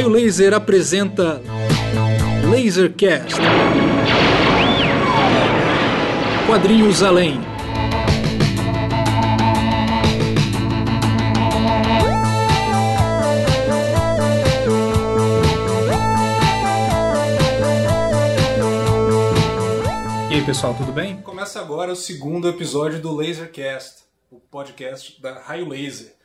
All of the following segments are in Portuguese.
Raio Laser apresenta Lasercast. Quadrinhos além. E aí pessoal, tudo bem? Começa agora o segundo episódio do Lasercast, o podcast da Raio Laser.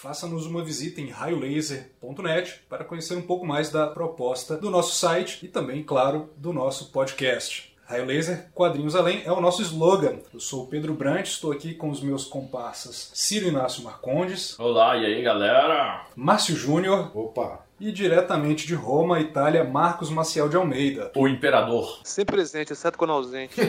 Faça-nos uma visita em raiolaser.net para conhecer um pouco mais da proposta do nosso site e também, claro, do nosso podcast. Raio Laser, Quadrinhos Além, é o nosso slogan. Eu sou o Pedro Brant, estou aqui com os meus comparsas Ciro Inácio Marcondes, Olá, e aí galera? Márcio Júnior Opa! E diretamente de Roma, Itália, Marcos Maciel de Almeida. O Imperador. Sempre presente, exceto quando ausente.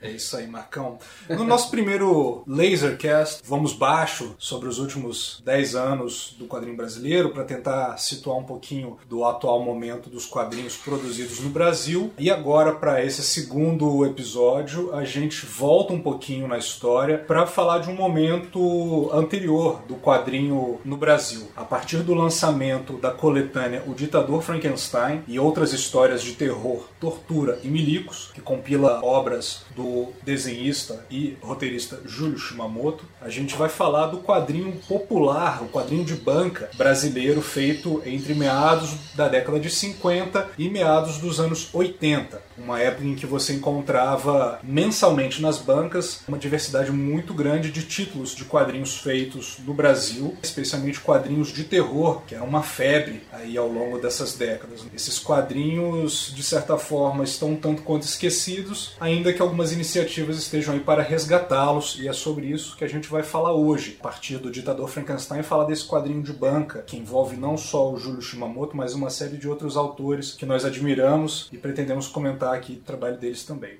É isso aí, Marcão. No nosso primeiro Lasercast, vamos baixo sobre os últimos 10 anos do quadrinho brasileiro para tentar situar um pouquinho do atual momento dos quadrinhos produzidos no Brasil. E agora, para esse segundo episódio, a gente volta um pouquinho na história para falar de um momento anterior do quadrinho no Brasil. A partir do lançamento da coletânea O Ditador Frankenstein e outras histórias de terror, tortura e milicos, que compila obras do desenhista e roteirista Júlio Shimamoto, a gente vai falar do quadrinho popular, o quadrinho de banca brasileiro feito entre meados da década de 50 e meados dos anos 80, uma época em que você encontrava mensalmente nas bancas uma diversidade muito grande de títulos de quadrinhos feitos no Brasil, especialmente quadrinhos de terror, que era uma febre aí ao longo dessas décadas. Esses quadrinhos, de certa forma, estão um tanto quanto esquecidos, ainda que algumas iniciativas estejam aí para resgatá-los, e é sobre isso que a gente vai falar hoje. A partir do Ditador Frankenstein, falar desse quadrinho de banca, que envolve não só o Júlio Shimamoto, mas uma série de outros autores que nós admiramos e pretendemos comentar aqui o trabalho deles também.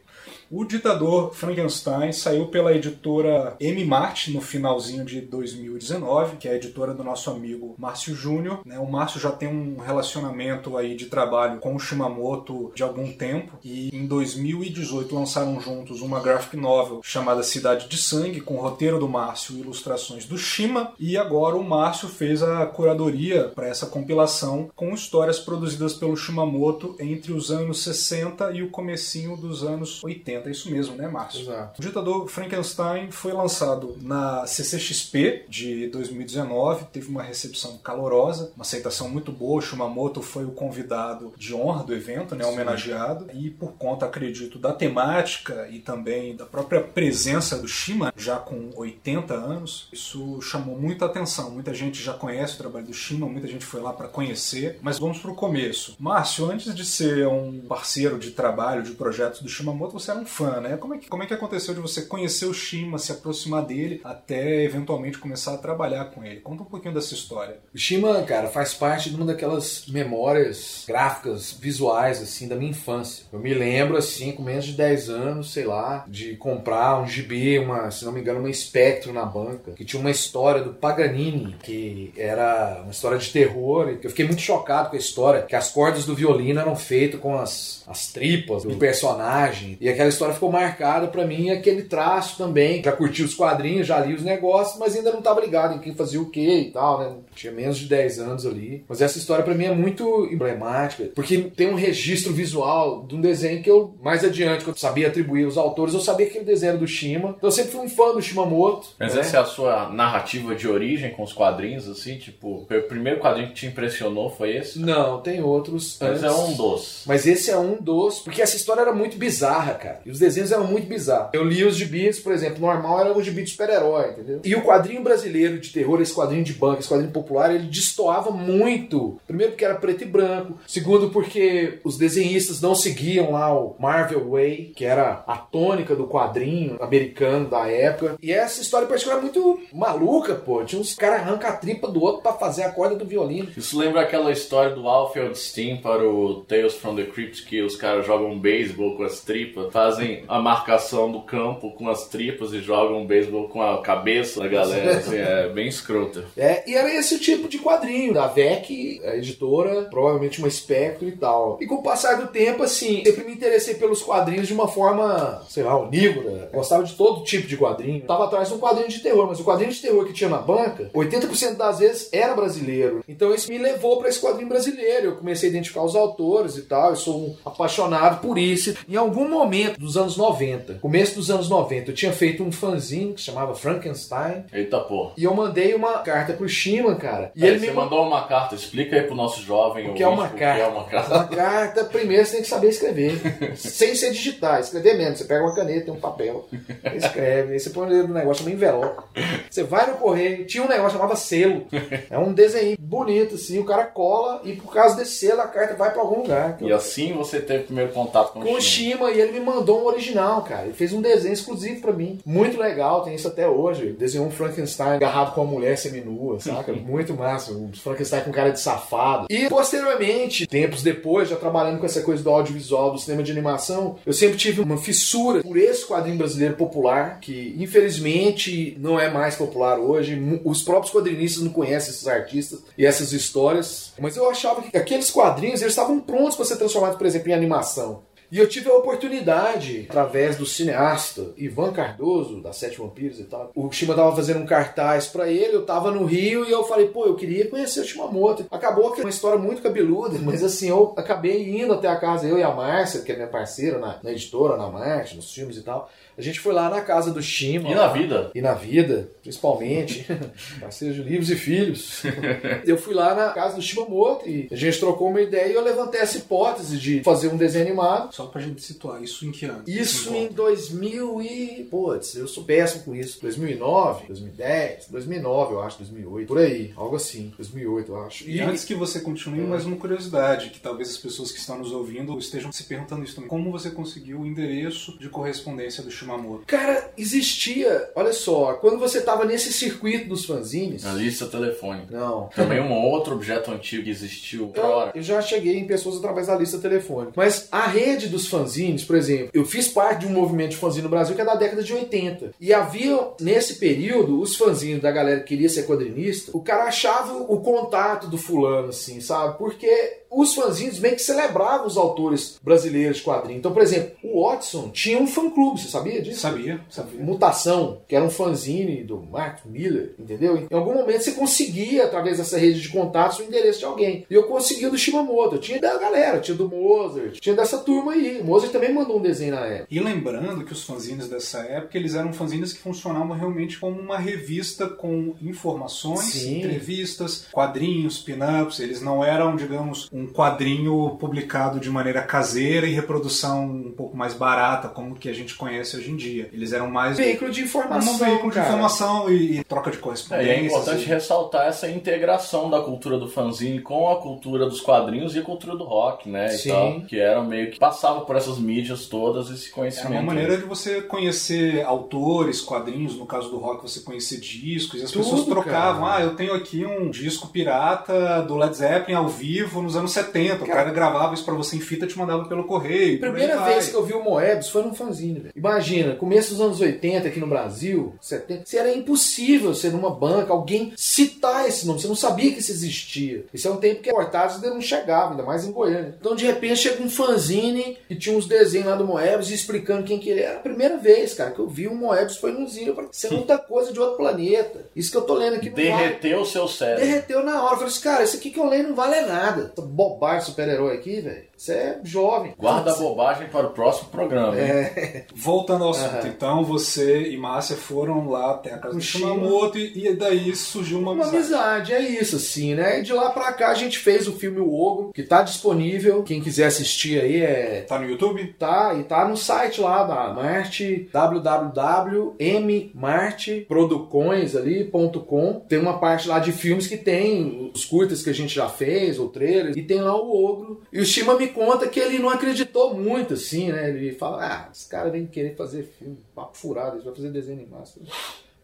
O Ditador Frankenstein saiu pela editora M. Mart no finalzinho de 2019, que é a editora do nosso amigo Márcio Júnior. Né? O Márcio já tem um relacionamento aí de trabalho com o Shimamoto de algum tempo e em 2018 lançaram juntos uma graphic novel chamada Cidade de Sangue, com roteiro do Márcio e ilustrações do Shima. E agora o Márcio fez a curadoria para essa compilação com histórias produzidas pelo Shimamoto entre os anos 60 e o comecinho dos anos 80. É isso mesmo, né, Márcio? Exato. O Ditador Frankenstein foi lançado na CCXP de 2019, teve uma recepção calorosa, uma aceitação muito boa. O Shimamoto foi o convidado de honra do evento, né, homenageado, e por conta, acredito, da temática e também da própria presença do Shima, já com 80 anos, isso chamou muita atenção. Muita gente já conhece o trabalho do Shima, muita gente foi lá para conhecer, mas vamos para o começo. Márcio, antes de ser um parceiro de trabalho, de projetos do Shimamoto, você era um fã, né? Como é que, como é que aconteceu de você conhecer o Shima, se aproximar dele, até eventualmente começar a trabalhar com ele? Conta um pouquinho dessa história. O Shima, cara, faz parte de uma daquelas memórias gráficas, visuais, assim, da minha infância. Eu me lembro, assim, com menos de 10 anos, sei lá, de comprar um gibi, uma, se não me engano, uma Spectro na banca, que tinha uma história do Paganini, que era uma história de terror, e eu fiquei muito chocado com a história, que as cordas do violino eram feitas com as, as tripas do personagem, e aquela história ficou marcada pra mim, aquele traço também, já curti os quadrinhos, já li os negócios, mas ainda não tava ligado em quem fazia o que e tal, né? Tinha menos de 10 anos ali. Mas essa história pra mim é muito emblemática, porque tem um registro visual de um desenho que eu, mais adiante, quando eu sabia atribuir os autores, eu sabia que aquele desenho era do Shima. Então eu sempre fui um fã do Shimamoto. Mas né? essa é a sua narrativa de origem com os quadrinhos, assim? Tipo, o primeiro quadrinho que te impressionou foi esse? Não, tem outros. Mas antes. é um dos. Mas esse é um dos. Porque essa história era muito bizarra, cara. E os desenhos eram muito bizarros. Eu li os gibis, por exemplo, normal era um gibi de super-herói, entendeu? E o quadrinho brasileiro de terror, esse quadrinho de banca, esse quadrinho popular, ele destoava muito. Primeiro porque era preto e branco. Segundo porque os desenhistas não seguiam lá o Marvel Way, que era a tônica do quadrinho americano da época. E essa história particular é muito maluca, pô. Tinha uns caras arrancam a tripa do outro pra fazer a corda do violino. Isso lembra aquela história do Alfred Steam para o Tales from the Crypt, que os caras jogam beisebol com as tripas, faz fazem a marcação do campo com as tripas e jogam beisebol com a cabeça da galera. Assim, é bem escrota. É, e era esse tipo de quadrinho, da VEC, a editora, provavelmente uma Spectre e tal. E com o passar do tempo, assim, sempre me interessei pelos quadrinhos de uma forma, sei lá, onívora. Gostava de todo tipo de quadrinho. Tava atrás de um quadrinho de terror, mas o quadrinho de terror que tinha na banca, 80% das vezes era brasileiro. Então isso me levou para esse quadrinho brasileiro. Eu comecei a identificar os autores e tal. Eu sou um apaixonado por isso. Em algum momento dos anos 90, começo dos anos 90, eu tinha feito um fanzine que se chamava Frankenstein. Eita porra. E eu mandei uma carta pro Shima, cara. E Aí ele você me mandou uma carta, explica aí pro nosso jovem o que é uma carta? o que é uma carta. Uma carta, primeiro você tem que saber escrever. sem ser digitar, escrever mesmo. Você pega uma caneta um papel, escreve. Aí você põe no negócio chama envelope. Você vai no correio, tinha um negócio chamava selo. É um desenho bonito, assim, o cara cola e por causa desse selo a carta vai pra algum lugar. E assim você teve o primeiro contato com, Com o o Shima. Shima e ele me mandou um original, cara. Ele fez um desenho exclusivo pra mim. Muito legal, tem isso até hoje. Ele desenhou um Frankenstein agarrado com uma mulher seminua, saca? Muito massa. Um Frankenstein com cara de safado. E posteriormente, tempos depois, já trabalhando com essa coisa do audiovisual, do cinema de animação, eu sempre tive uma fissura por esse quadrinho brasileiro popular, que infelizmente não é mais popular hoje. Os próprios quadrinistas não conhecem esses artistas e essas histórias. Mas eu achava que aqueles quadrinhos eles estavam prontos para ser transformados, por exemplo, em animação. E eu tive a oportunidade, através do cineasta Ivan Cardoso, da Sete Vampiros e tal. O Shima tava fazendo um cartaz pra ele, eu tava no Rio e eu falei, pô, eu queria conhecer o Shimamoto. Acabou que é uma história muito cabeluda, mas assim, eu acabei indo até a casa, eu e a Márcia, que é minha parceira na, na editora, na Marte, nos filmes e tal. A gente foi lá na casa do Shima. E na vida? E na vida, principalmente. Parceiro de livros e filhos. eu fui lá na casa do Shimamoto e a gente trocou uma ideia e eu levantei essa hipótese de fazer um desenho animado. Só pra gente situar, isso em que ano? Isso em encontro? 2000 e... Putz, eu sou péssimo com isso. 2009, 2010, 2009 eu acho, 2008. Por aí, algo assim. 2008 eu acho. E antes que você continue, mais uma curiosidade, que talvez as pessoas que estão nos ouvindo estejam se perguntando isso também. Como você conseguiu o endereço de correspondência do Shimamoto? Cara, existia... Olha só, quando você tava nesse circuito dos fanzines... A lista telefônica. Não. Também um outro objeto antigo que existiu Eu, hora. eu já cheguei em pessoas através da lista telefônica. Mas a rede dos fanzines, por exemplo, eu fiz parte de um movimento de fanzine no Brasil que é da década de 80. E havia, nesse período, os fanzines da galera que queria ser quadrinista, o cara achava o contato do fulano, assim, sabe? Porque os fanzines meio que celebravam os autores brasileiros de quadrinhos. Então, por exemplo, o Watson tinha um fã-clube, você sabia disso? Sabia, sabia. Mutação, que era um fanzine do Mark Miller, entendeu? Em algum momento você conseguia, através dessa rede de contatos, o endereço de alguém. E eu consegui o do Shimamoto. Eu tinha da galera, tinha do Mozart, tinha dessa turma aí. O Mozart também mandou um desenho na época. E lembrando que os fanzines dessa época, eles eram fanzines que funcionavam realmente como uma revista com informações, Sim. entrevistas, quadrinhos, pin-ups. Eles não eram, digamos, um quadrinho publicado de maneira caseira e reprodução um pouco mais barata, como que a gente conhece hoje em dia. Eles eram mais Veículo de informação. um veículo de cara. informação e, e troca de É, correspondência. e é importante ressaltar essa integração da cultura do fanzine com a cultura dos quadrinhos e a cultura do rock, né? e Sim. tal, que era meio que passava por essas mídias todas esse É conhecimento. uma maneira de você conhecer autores, quadrinhos, no caso do rock, você conhecer discos, e as Tudo, pessoas trocavam. cara. Ah, eu tenho aqui um disco pirata do Led Zeppelin ao vivo nos anos 70. O cara gravava isso pra você em fita e te mandava pelo correio. Primeira vez que eu vi o Moebius foi num fanzine, velho. Imagina, começo dos anos 80 aqui no Brasil, 70, se era impossível ser numa banca, alguém citar esse nome, você não sabia que isso existia. Esse é um tempo que portagens ainda não chegavam, ainda mais em Goiânia. Então de repente chega um fanzine que tinha uns desenhos lá do Moebius explicando quem que ele era. A primeira vez, cara, que eu vi o Moebius foi no Zio. Eu falei, Isso é muita coisa de outro planeta. Isso que eu tô lendo aqui não. Derreteu o seu cérebro. Derreteu na hora. Eu falei assim, cara, isso aqui que eu leio não vale nada. Bobagem super-herói aqui, velho. Você é jovem. Guarda a bobagem para o próximo programa. É. Voltando ao assunto, Aham. então você e Márcia foram lá até a casa O do Shima. Shimamoto e, e daí surgiu uma Uma amizade. amizade, é isso, assim, né? E de lá pra cá a gente fez o filme O Ogro, que tá disponível. Quem quiser assistir aí é. Tá no YouTube? Tá, e tá no site lá da Marte, www.mmarteproducões.com. Tem uma parte lá de filmes que tem os curtas que a gente já fez, ou trailers, e tem lá o Ogro. E o Shima me conta que ele não acreditou muito, assim, né? Ele fala, ah, esse cara vem querer fazer filme, papo furado, ele vai fazer desenho animado.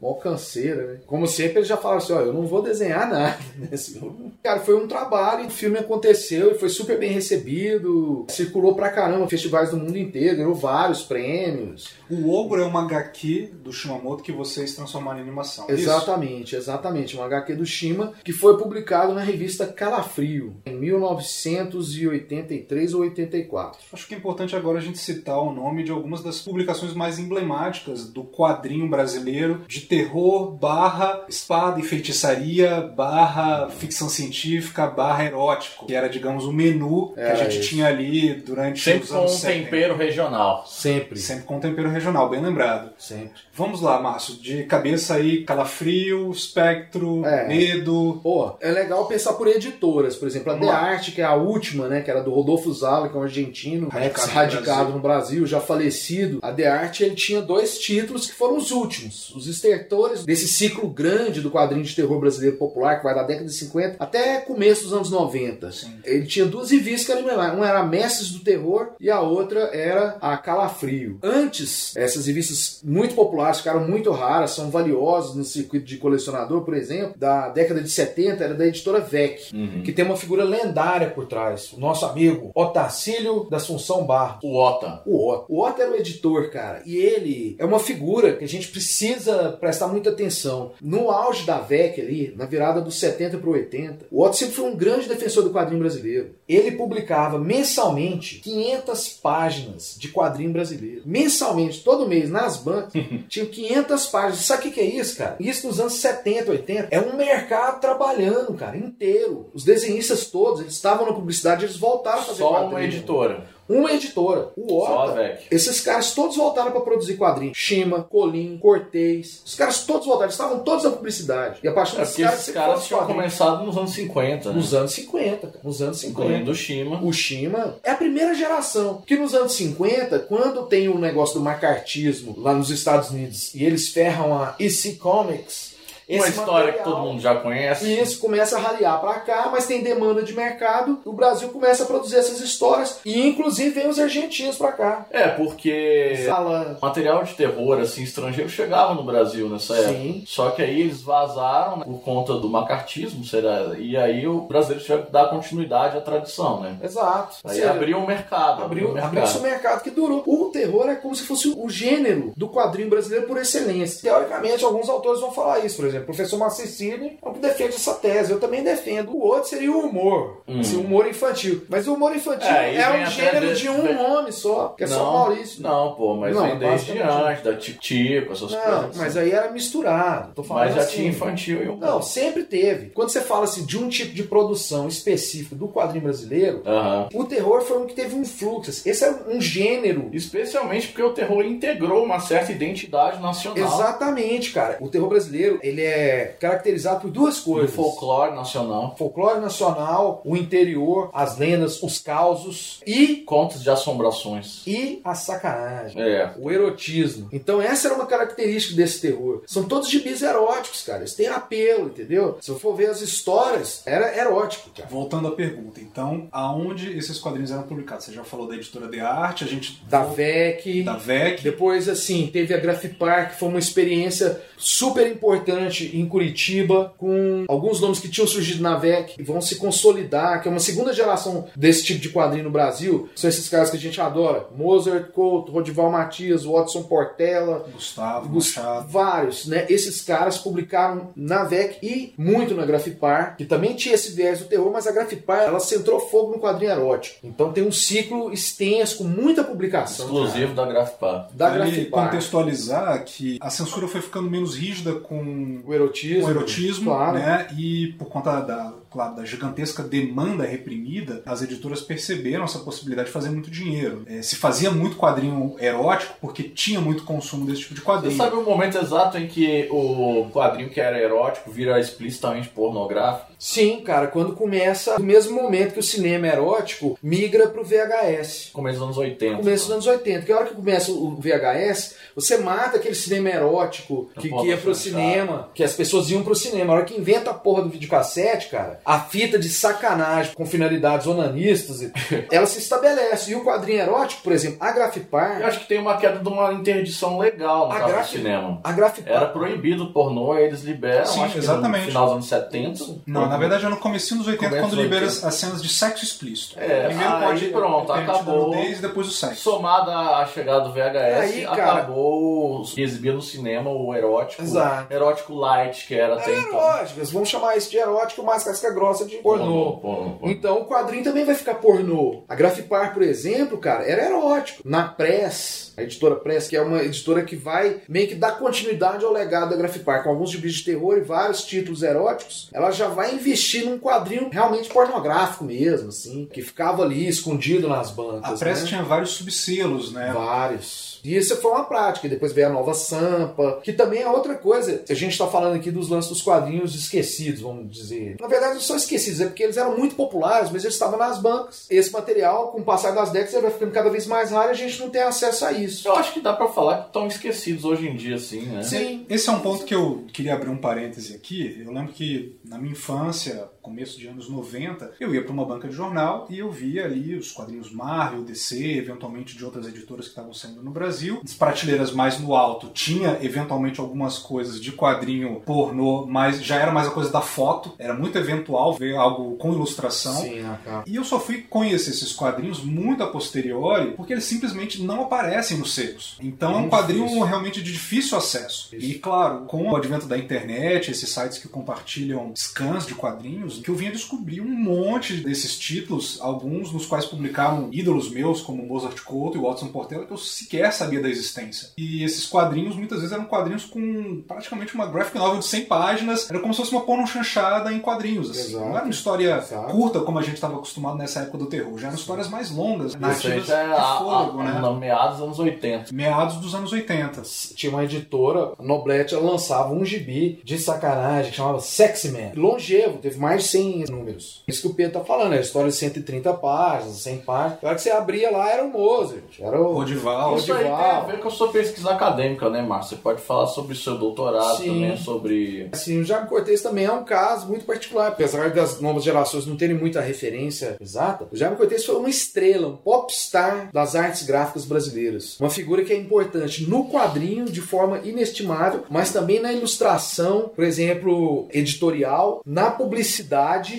Mó canseira, né? Como sempre, ele já fala assim: ó, eu não vou desenhar nada nesse filme. Cara, foi um trabalho, o filme aconteceu e foi super bem recebido, circulou pra caramba, festivais do mundo inteiro, ganhou vários prêmios. O Ogro é uma HQ do Shimamoto que vocês transformaram em animação. é isso? Exatamente, exatamente. Um HQ do Shima que foi publicado na revista Calafrio em 1983 ou 84. Acho que é importante agora a gente citar o nome de algumas das publicações mais emblemáticas do quadrinho brasileiro de terror barra espada e feitiçaria barra ficção científica barra erótico, que era, digamos, o menu que a gente isso. tinha ali durante Sempre os com um anos 70. tempero regional. Sempre. Sempre com tempero regional, bem lembrado. Sempre. Vamos lá, Márcio. De cabeça aí, Calafrio, Espectro, É. Medo. Pô, é legal pensar por editoras, por exemplo, a Vamos lá. Arte, que é a última, né, que era do Rodolfo Zala, que é um argentino, né, Radicado no radicado no Brasil, já falecido. A The Arte, ele tinha dois títulos que foram os últimos, os estertores desse ciclo grande do quadrinho de terror brasileiro popular, que vai da década de 50 até começo dos anos 90. Sim. Ele tinha duas revistas que emblemáticas. Uma era Mestres do Terror e a outra era a Calafrio. Antes, essas revistas muito populares ficaram muito raras, são valiosas no circuito de colecionador, por exemplo, da década de 70, era da editora VEC, Uhum. que tem uma figura lendária por trás. O nosso amigo Otacílio da Assunção Barros. O Ota. O Otto. O Otto era o editor, cara. E ele é uma figura que a gente precisa prestar muita atenção. No auge da VEC ali, na virada dos 70 para 80, o Otto sempre foi um grande defensor do quadrinho brasileiro. Ele publicava mensalmente 500 páginas de quadrinho brasileiro. Mensalmente, todo mês, nas bancas, tinha 500 páginas. Sabe o que que é isso, cara? Isso nos anos 70, 80. É um mercado trabalhando, cara, inteiro. Os desenhistas todos, eles estavam na publicidade, eles voltaram a fazer Só quadrinho. uma editora. Uma editora. O Só a Ota. VEC. Esses caras todos voltaram para produzir quadrinhos. Shima, Colim, Cortez. Os caras todos voltaram. Eles estavam todos na publicidade. E a partir É desses caras, esses caras tinham começado nos anos 50, né? Nos anos 50, cara. Nos anos 50. Incluindo o Shima. O Shima é a primeira geração. Que nos anos 50, quando tem o negócio do macartismo lá nos Estados Unidos e eles ferram a EC Comics. Uma esse história que material- todo mundo já conhece. e isso começa a raliar pra cá, mas tem demanda de mercado. O Brasil começa a produzir essas histórias e inclusive vem os argentinos pra cá. É, porque Fala material de terror, assim, estrangeiro chegava no Brasil nessa época. Sim. Só que aí eles vazaram né, por conta do macartismo, será? E aí o brasileiro tiver que dar continuidade à tradição, né? Exato. Aí abriu um mercado. abriu, abriu mercado. mercado que durou. O terror é como se fosse o gênero do quadrinho brasileiro por excelência. Teoricamente, alguns autores vão falar isso. Por exemplo, o professor é que defende essa tese. Eu também defendo. O outro seria o humor. Hum. Assim, o humor infantil. Mas o humor infantil É, é, um gênero de- de um nome só, que é só não, Maurício. Não, pô, mas Não, vem desde antes, da Tico-Tico, essas Não, coisas. mas assim. aí era misturado. Tô falando Mas já assim. tinha infantil e humor. Não, sempre teve. Quando você fala assim, de um tipo de produção específico do quadrinho brasileiro, Aham. o terror foi um que teve um fluxo. Esse é um gênero. Especialmente porque o terror integrou uma certa identidade nacional. Exatamente, cara. O terror brasileiro, ele é caracterizado por duas O coisas. folclore nacional. Folclore nacional, o interior, as lendas, os causos e, Contos de assombrações. e a sacanagem. É. O erotismo. Então essa era uma característica desse terror. São todos gibis eróticos, cara. Eles têm apelo, entendeu? Se eu for ver as histórias, era erótico, cara. Voltando à pergunta, então, aonde esses quadrinhos eram publicados? Você já falou da editora de arte, a gente. Da VEC. Da VEC. Depois, assim, teve a Grafipar, que foi uma experiência super importante em Curitiba, com alguns nomes que tinham surgido na VEC e vão se consolidar, que é uma segunda geração desse tipo de quadrinho no Brasil. São esses caras que a gente adora: Mozart, Couto, Rodival Matias, Watson Portela, Gustavo, Gus- Machado. vários, né? Esses caras publicaram na VEC e muito na Grafipar, que também tinha esse viés do terror, mas a Grafipar, ela centrou fogo no quadrinho erótico. Então tem um ciclo extenso, com muita publicação. Exclusivo da Grafipar. Da Vale Grafipar. contextualizar que a censura foi ficando menos rígida com O erotismo. o erotismo, claro. né? E por conta da, claro, da gigantesca demanda reprimida, as editoras perceberam essa possibilidade de fazer muito dinheiro. É, se fazia muito quadrinho erótico porque tinha muito consumo desse tipo de Você quadrinho. sabe o momento exato em que o quadrinho que era erótico vira explicitamente pornográfico? Sim, cara, quando começa, no mesmo momento que o cinema erótico migra pro VHS. Começo dos anos 80. Começo dos anos 80. Que a hora que começa o VHS, você mata aquele cinema erótico que, que ia pro cinema. que as pessoas iam pro cinema. A hora que inventa a porra do videocassete, cara, a fita de sacanagem com finalidades onanistas, ela se estabelece. E o quadrinho erótico, por exemplo, a Grafipar. Eu acho que tem uma queda de uma interdição legal no A caso do graf- cinema. A Grafipar. Era proibido o pornô, aí eles liberam, Sim, acho que exatamente. no final dos anos 70. Não, na verdade é no comecinho dos 80 Começo quando libera 80. as cenas de sexo explícito. É, aí pronto, permite a acabou. nudez e depois o sexo. Somada à chegada do VHS, Aí, cara- acabou os- exibir no cinema o erótico. Exato. Erótico light, que era até É então. eróticas, vamos chamar isso de erótico, mais casca grossa de pornô. pornô, pornô. Então o quadrinho também vai ficar pornô. A Grafipar, por exemplo, cara, era erótico. Na Press, a editora Press, que é uma editora que vai meio que dar continuidade ao legado da Grafipar, com alguns gibis de terror e vários títulos eróticos, ela já vai investir num quadrinho realmente pornográfico mesmo, assim, que ficava ali escondido nas bancas. A Press né? tinha vários subselos, né? Vários. E isso foi uma prática. E depois veio a nova Sampa, que também é outra coisa. A gente está falando aqui dos lances dos quadrinhos esquecidos, vamos dizer. Na verdade, não são esquecidos, é porque eles eram muito populares, mas eles estavam nas bancas. Esse material, com o passar das décadas, vai ficando cada vez mais raro e a gente não tem acesso a isso. Eu acho que dá pra falar que estão esquecidos hoje em dia, assim, né? Sim. Esse é um ponto que eu queria abrir um parêntese aqui. Eu lembro que na minha infância, começo de anos 90, eu ia para uma banca de jornal e eu via ali os quadrinhos Marvel, DC, eventualmente de outras editoras que estavam saindo no Brasil. As prateleiras mais no alto tinha eventualmente algumas coisas de quadrinho pornô, mas já era mais a coisa da foto. Era muito eventual ver algo com ilustração. Sim, capa. E eu só fui conhecer esses quadrinhos muito a posteriori, porque eles simplesmente não aparecem nos selos. Então é um Muito quadrinho difícil. realmente de difícil acesso. Isso. E claro, com o advento da internet, esses sites que compartilham scans de quadrinhos, que eu vinha descobrir um monte desses títulos, alguns nos quais publicaram ídolos meus, como Mozart Couto e Watson Portela, que eu sequer sabia da existência. E esses quadrinhos muitas vezes eram quadrinhos com praticamente uma graphic novel de 100 páginas, era como se fosse uma porno chanchada em quadrinhos. Assim. Exato. Não era uma história Exato. curta como a gente estava acostumado nessa época do terror, já eram histórias mais longas, Isso narrativas é de a, fôlego, a, né? a, meados dos anos 80. Meados dos anos 80. Tinha uma editora, a Noblete, ela lançava um gibi de sacanagem que chamava Sexy Man. Longevo, teve mais de 100 números. Isso que o Pedro tá falando, é a história de 130 páginas, 100 páginas. A hora que você abria lá era o Mozart, era o... Rodival. Isso aí tem Rodival. a ver com a sua pesquisa acadêmica, né, Márcio? Você pode falar sobre o seu doutorado Sim. também, sobre. Assim, o Jaime Cortez também é um caso muito particular, apesar das novas gerações não terem muita referência exata. O Jaime Cortez foi uma estrela, um popstar das artes gráficas brasileiras. Uma figura que é importante no quadrinho de forma inestimável, mas também na ilustração, por exemplo, editorial, na publicidade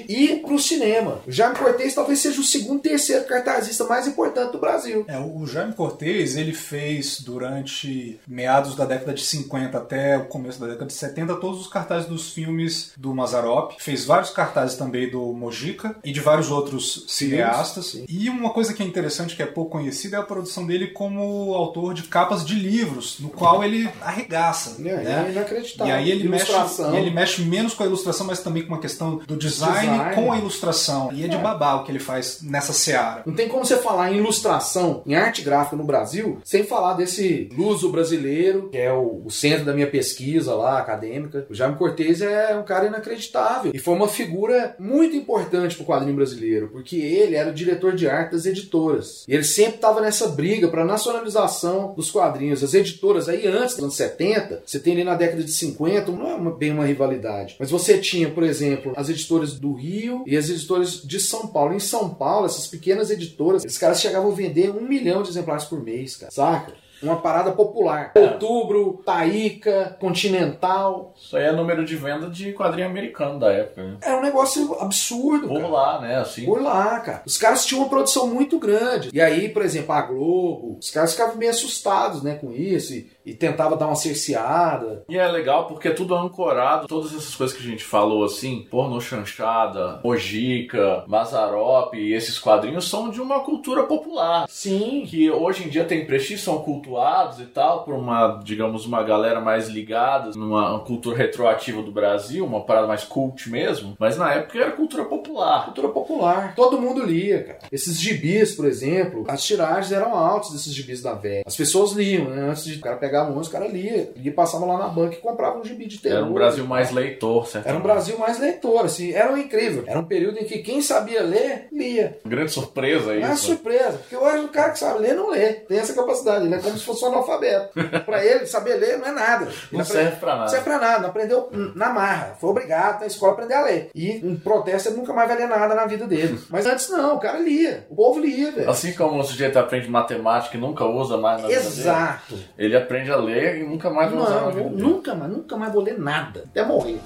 e pro cinema. O Jaime Cortez talvez seja o segundo, terceiro cartazista mais importante do Brasil. É, o Jaime Cortez, ele fez durante meados da década de 50 até o começo da década de 70 todos os cartazes dos filmes do Mazarop. Fez vários cartazes também do Mojica e de vários outros cineastas. sim. E uma coisa que é interessante, que é pouco conhecida, é a produção dele como autor de capas de livros, no qual ele arregaça. É, né? é inacreditável. E aí ele mexe, Ilustração. ele mexe menos com a ilustração, mas também com a questão do design, Design. com a ilustração. E é de É. babá o que ele faz nessa seara. Não tem como você falar em ilustração, em arte gráfica no Brasil, sem falar desse luso brasileiro, que é o, o centro da minha pesquisa lá, acadêmica. O Jaime Cortez é um cara inacreditável. E foi uma figura muito importante pro quadrinho brasileiro, porque ele era o diretor de arte das editoras. E ele sempre estava nessa briga para nacionalização dos quadrinhos. As editoras aí antes dos anos 70, você tem ali na década de 50, não é uma- bem uma rivalidade. Mas você tinha, por exemplo, as editoras do Rio e as editoras de São Paulo. Em São Paulo, essas pequenas editoras, esses caras chegavam a vender um milhão de exemplares por mês, cara. Saca? Uma parada popular. Outubro, Taíca, Continental. Isso aí é número de venda de quadrinho americano da época, né? Era um negócio absurdo, Por cara. lá, né? Assim. Por lá, cara. Os caras tinham uma produção muito grande. E aí, por exemplo, a Globo, os caras ficavam meio assustados, né, com isso e, e tentava dar uma cerceada. E é legal porque é tudo ancorado, todas essas coisas que a gente falou assim, porno chanchada, Mojica, Mazarop e esses quadrinhos são de uma cultura popular. Sim. Que hoje em dia tem prestígio, são cultuados e tal, por uma, digamos, uma galera mais ligada numa cultura retroativa do Brasil, uma parada mais cult mesmo, mas na época era cultura popular. Cultura popular. Todo mundo lia, cara. Esses gibis, por exemplo, as tiragens eram altas desses gibis da velha. As pessoas liam, né? Antes de o cara pegar a mão, os caras lia. E passava lá na banca e comprava um gibi de terror. Era um Brasil mais leitor, certo? Era um Brasil mais leitor, assim. Era um incrível. Era um período em que quem sabia ler, lia. Grande surpresa É uma isso. surpresa, porque hoje o cara que sabe ler não lê. Tem essa capacidade, ele é como se fosse um analfabeto. pra ele, saber ler não é nada. Ele Não serve pra nada. Não serve pra nada, não aprendeu na marra. Foi obrigado na escola a aprender a ler. E em protesto ele nunca mais vai ler nada na vida dele. Mas antes não, o cara lia. O povo lia, velho. Assim como o sujeito aprende matemática e nunca usa mais na dele, Exato. ele aprende a ler e nunca mais vai usar na vida nunca mais, nunca mais vou ler nada. Até morrer.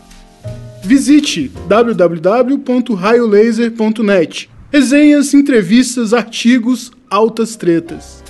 Visite www.raiolaser.net. Resenhas, entrevistas, artigos, altas tretas.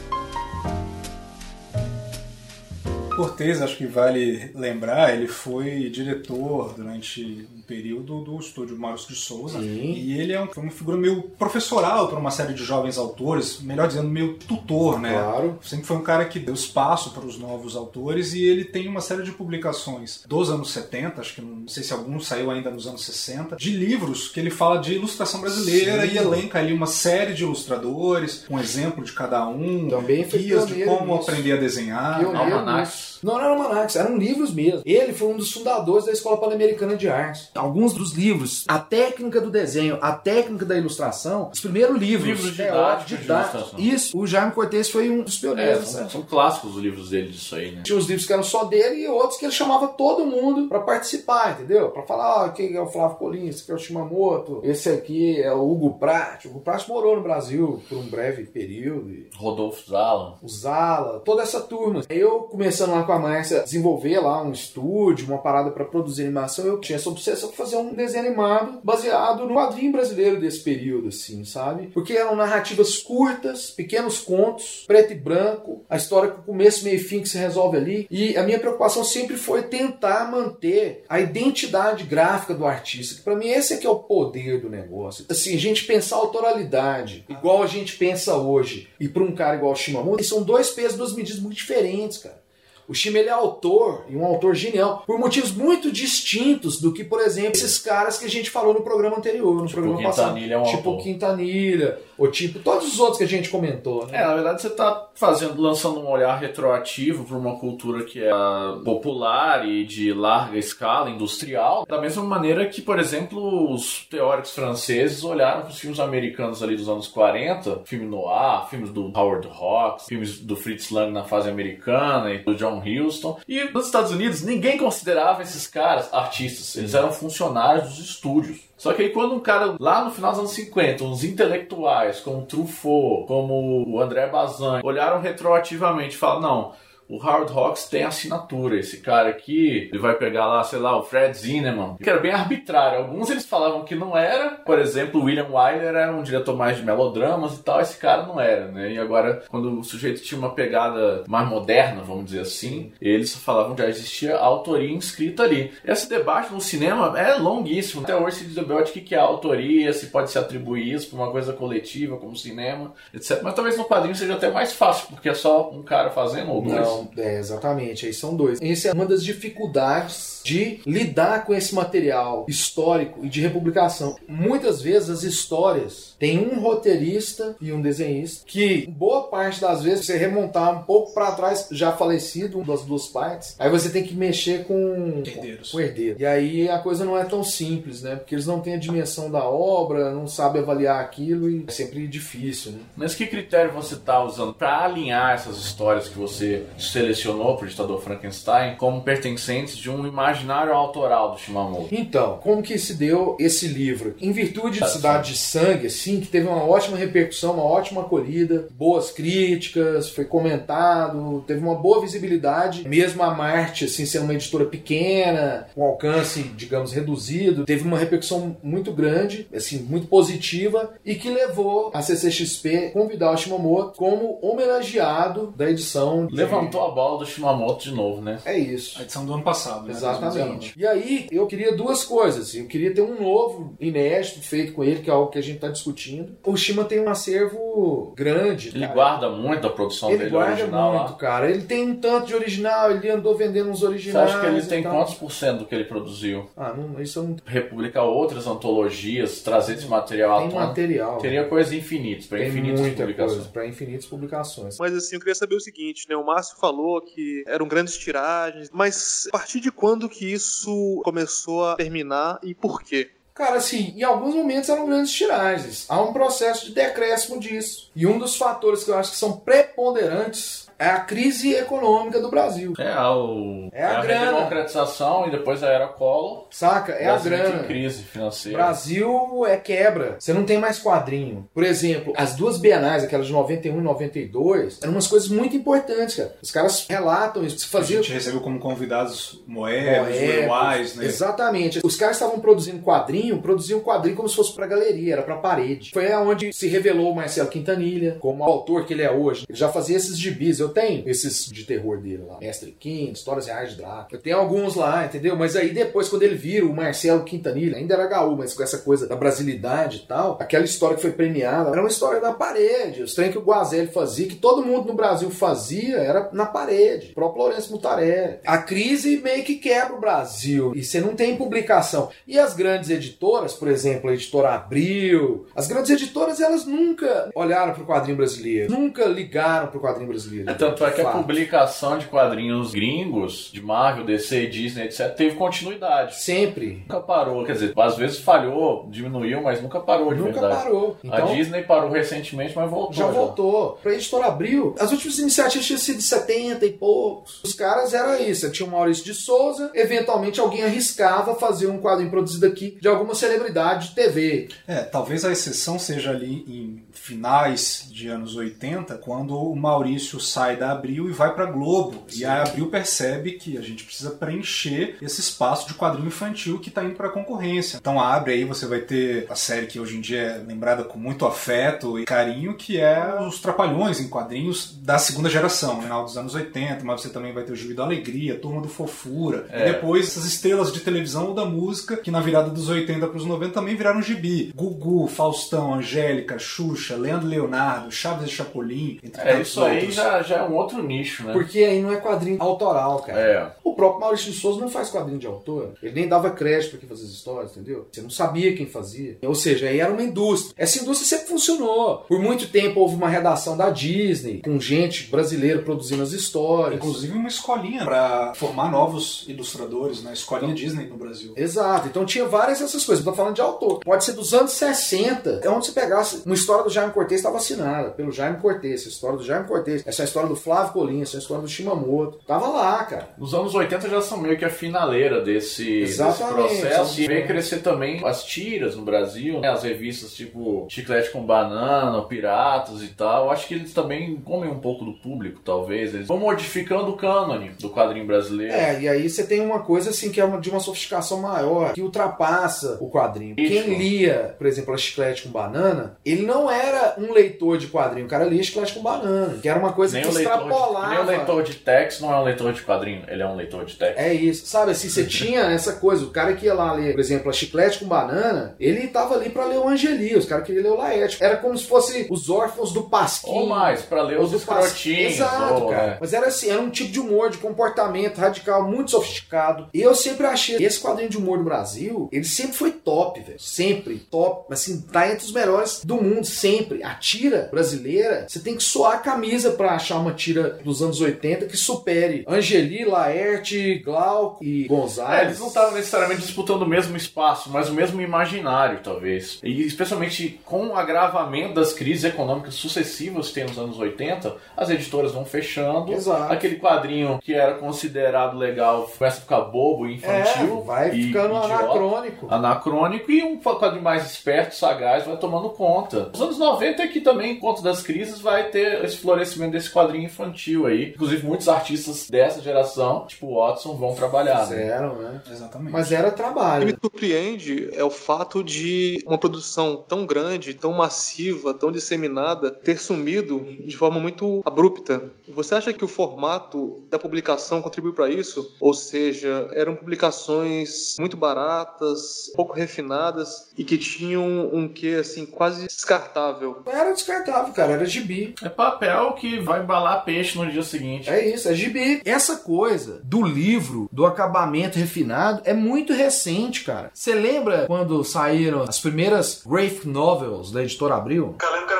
Cortez, acho que vale lembrar, ele foi diretor durante período do estúdio Maurício de Souza. Sim. E ele é um- foi uma figura meio professoral para uma série de jovens autores, melhor dizendo, meio tutor, né? Claro. Sempre foi um cara que deu espaço para os novos autores e ele tem uma série de publicações dos anos 70, acho que não sei se algum saiu ainda nos anos 60, de livros que ele fala de ilustração brasileira Sim. e elenca ali uma série de ilustradores, um exemplo de cada um, Também guias de como nisso. aprender a desenhar. Almanacs. Não, não eram almanacs, eram livros mesmo. Ele foi um dos fundadores da Escola Pan-Americana de Artes. Alguns dos livros, a técnica do desenho, a técnica da ilustração, os primeiros livros, Livros teóricos, didáticos de didáticos. Isso, o Jaime Cortez foi um dos É, pioneiros. são, né? são clássicos os livros dele disso aí, né? Tinha os livros que eram só dele e outros que ele chamava todo mundo pra participar, entendeu? Pra falar, ó, quem é o Flávio Colin, esse aqui é o Shimamoto, esse aqui é o Hugo Pratt. O Hugo Pratt morou no Brasil por um breve período. E Rodolfo Zala. o Zala, toda essa turma. Eu começando lá com a Márcia, desenvolver lá um estúdio, uma parada pra produzir animação, eu tinha essa obsessão de fazer um desenho animado baseado no quadrinho brasileiro desse período, assim, sabe? Porque eram narrativas curtas, pequenos contos, preto e branco, a história com começo, meio e fim que se resolve ali. E a minha preocupação sempre foi tentar manter a identidade gráfica do artista, que pra mim esse é que é o poder do negócio. Assim, a gente pensar a autoralidade, igual a gente pensa hoje, e pra um cara igual o Shimamoto, são dois pesos, duas medidas muito diferentes, cara. O Shima ele é autor, e um autor genial, por motivos muito distintos do que, por exemplo, esses caras que a gente falou no programa anterior, no Tipo programa o passado. Quintanilha é um tipo autor. Quintanilha, ou tipo todos os outros que a gente comentou, né? É, na verdade você está fazendo, lançando um olhar retroativo para uma cultura que é popular e de larga escala, industrial, da mesma maneira que, por exemplo, os teóricos franceses olharam para os filmes americanos ali dos anos 40, filme noir, filmes do Howard Hawks, filmes do Fritz Lang na fase americana e do John Huston. E nos Estados Unidos ninguém considerava esses caras artistas, eles eram funcionários dos estúdios. Só que aí quando um cara, lá no final dos anos 50, uns intelectuais como Truffaut, como o André Bazin, olharam retroativamente e falaram, não, o Howard Hawks tem assinatura. Esse cara aqui, ele vai pegar lá, sei lá, o Fred Zinnemann, que era bem arbitrário. Alguns eles falavam que não era. Por exemplo, William Wyler era um diretor mais de melodramas e tal. Esse cara não era, né? E agora, quando o sujeito tinha uma pegada mais moderna, vamos dizer assim, eles falavam que já existia autoria inscrita ali. Esse debate no cinema é longuíssimo. Até hoje se debate o que é autoria, se pode se atribuir isso para uma coisa coletiva, como cinema, etc. Mas talvez no quadrinho seja até mais fácil, porque é só um cara fazendo ou dois. Não, é, exatamente, aí são dois. Essa é uma das dificuldades de lidar com esse material histórico e de republicação. Muitas vezes as histórias têm um roteirista e um desenhista que, boa parte das vezes, você remontar um pouco para trás, já falecido, um das duas partes, aí você tem que mexer com Herdeiros. com herdeiro. E aí a coisa não é tão simples, né? Porque eles não têm a dimensão da obra, não sabem avaliar aquilo e é sempre difícil, né? Mas que critério você está usando para alinhar essas histórias que você selecionou para o ditador Frankenstein como pertencentes de um imaginário autoral do Shimamoto? Então, como que se deu esse livro? Em virtude de Cidade de Sangue, assim, que teve uma ótima repercussão, uma ótima acolhida, boas críticas, foi comentado, teve uma boa visibilidade, mesmo a Marte, assim, sendo uma editora pequena, com alcance, digamos, reduzido, teve uma repercussão muito grande, assim, muito positiva, e que levou a CCXP convidar o Shimamoto como homenageado da edição. de- Levantou a bola do Shimamoto de novo, né? É isso. A edição do ano passado, né? Exatamente. E aí, eu queria duas coisas. Eu queria ter um novo, inédito, feito com ele, que é algo que a gente está discutindo. O Shima tem um acervo grande. Ele cara. guarda muito a produção Ele dele guarda original muito, lá. cara. Ele tem um tanto de original, ele andou vendendo uns Você originais. acha que ele tem tal. quantos por cento do que ele produziu? Ah, não, isso eu não Republicar outras antologias, trazer esse material tem material. Teria coisas infinitas, para infinitas muita publicações. para infinitas publicações. Mas assim, eu queria saber o seguinte, né? O Márcio falou que eram grandes tiragens, mas a partir de quando que isso começou a terminar e por quê? Cara, assim, em alguns momentos eram grandes tiragens. Há um processo de decréscimo disso. E um dos fatores que eu acho que são preponderantes É a crise econômica do Brasil. É, o, É a grana. redemocratização e depois a era Collor. Saca? É a Brasil entra grana. crise financeira. Brasil é quebra. Você não tem mais quadrinho. Por exemplo, as duas bienais, aquelas de 91 e 92, eram umas coisas muito importantes, cara. Os caras relatam isso. Se A fazia gente recebeu como convidados Moebos, Uruguais, né? Exatamente. Os caras estavam produzindo quadrinho, produziam quadrinho como se fosse pra galeria, era pra parede. Foi aonde se revelou o Marcelo Quintanilha, como autor que ele é hoje. Ele já fazia esses gibis. Eu tenho esses de terror dele lá. Mestre Quinto, Histórias Reais de Drácula. Eu tenho alguns lá, entendeu? Mas aí depois, quando ele vira o Marcelo Quintanilha, ainda era gaú, mas com essa coisa da brasilidade e tal, aquela história que foi premiada, era uma história da parede. Os trem que o Guazelli fazia, que todo mundo no Brasil fazia, era na parede. O Lourenço Mutarelli. A crise meio que quebra o Brasil. E você não tem publicação. E as grandes editoras, por exemplo, a editora Abril, as grandes editoras, elas nunca olharam pro quadrinho brasileiro. Nunca ligaram pro quadrinho brasileiro. É, tanto é que a Fato. publicação de quadrinhos gringos, de Marvel, DC, Disney, etc., teve continuidade. Sempre. Nunca parou, quer dizer, às vezes falhou, diminuiu, mas nunca parou de Nunca verdade. parou. A Então, Disney parou recentemente, mas voltou. já voltou. Pra editora Abril, as últimas iniciativas tinham sido 70 e poucos. Os caras era isso. Tinha o Maurício de Souza, eventualmente alguém arriscava fazer um quadrinho produzido aqui de alguma celebridade de TV. É, talvez a exceção seja ali em finais de anos 80, quando o Maurício sai da Abril e vai pra Globo. E a Abril percebe que a gente precisa preencher esse espaço de quadrinho infantil que tá indo pra concorrência. Então abre aí, você vai ter a série que hoje em dia é lembrada com muito afeto e carinho, que é os Trapalhões em quadrinhos da segunda geração, final dos anos 80, mas você também vai ter o Juiz da Alegria, Turma do Fofura. É. E depois essas estrelas de televisão ou da música, que na virada dos 80 pros 90 também viraram gibi. Gugu, Faustão, Angélica, Xuxa, Leandro Leonardo, Chaves e Chapolin, entre É, tantos isso aí outros. já, já é um outro nicho, né? Porque aí não é quadrinho autoral, cara. É. O próprio Maurício de Souza não faz quadrinho de autor. Ele nem dava crédito pra quem fazia as histórias, entendeu? Você não sabia quem fazia. Ou seja, aí era uma indústria. Essa indústria sempre funcionou. Por muito tempo houve uma redação da Disney, com gente brasileira produzindo as histórias. Inclusive uma escolinha pra formar novos ilustradores, né? Escolinha Disney no Brasil. Exato, então tinha várias dessas coisas. Não tô falando de autor. Pode ser dos anos 60. É onde você pegasse. Uma história do Jaime Cortez estava assinada pelo Jaime Cortez. Essa história do Jaime Cortez. Essa é do Flávio Colinha. É a história do Shimamoto. Tava lá, cara. Nos anos 80 já são meio que a finaleira desse, desse processo. E veio crescer também as tiras no Brasil, né? as revistas tipo Chiclete com Banana, Piratas e tal. Acho que eles também comem um pouco do público, talvez. Eles vão modificando o cânone do quadrinho brasileiro. É, e aí você tem uma coisa assim que é uma- de uma sofisticação maior, que ultrapassa o quadrinho. Isso. Quem lia, por exemplo, a Chiclete com Banana, ele não era um leitor de quadrinho, o cara lia Chiclete com Banana, que era uma coisa Nem que extrapolava. nem o leitor de text não é um leitor de quadrinho, ele é um leitor de text. É isso, sabe assim, você tinha essa coisa, o cara que ia lá ler, por exemplo, a Chiclete com Banana, ele tava ali pra ler o Angeli, os caras queriam ler o Laerte. Era como se fosse os órfãos do Pasquim. Ou mais, pra ler os do Pasquim. escrotinhos. Exato, ou, cara. é. Mas era assim, era um tipo de humor, de comportamento radical, muito sofisticado. E eu sempre achei esse quadrinho de humor no Brasil, ele sempre foi top, velho. Sempre top. Assim, tá entre os melhores do mundo, sempre. A tira brasileira, você tem que suar a camisa pra achar uma tira dos anos 80 que supere Angeli, Laerte, Glauco e É, Gonzalez. eles não estavam necessariamente disputando o mesmo espaço, mas o mesmo imaginário, talvez. E especialmente com o agravamento das crises econômicas sucessivas que tem nos anos 80, as editoras vão fechando. Exato. Aquele quadrinho que era considerado legal começa a ficar bobo e infantil. É, vai e ficando idiota. anacrônico. Anacrônico e um quadrinho mais esperto, sagaz, vai tomando conta. Os anos 90 é que também, em conta das crises, vai ter esse florescimento desse quadrinho infantil aí. Inclusive, muitos artistas dessa geração, tipo Watson, vão trabalhar. né? Fizeram, né? Exatamente. Mas era O que me trabalho. surpreende é o fato de uma produção tão grande, tão massiva, tão disseminada ter sumido de forma muito abrupta. Você acha que o formato da publicação contribuiu para isso? Ou seja, eram publicações muito baratas, pouco refinadas e que tinham um quê assim quase descartável. Era descartável, cara. Era gibi. É papel que vai embalar peixe no dia seguinte. É isso, é gibi. Essa coisa do livro, do acabamento refinado, é muito recente, cara. Você lembra quando saíram as primeiras graphic novels da editora Abril? Eu lembro que.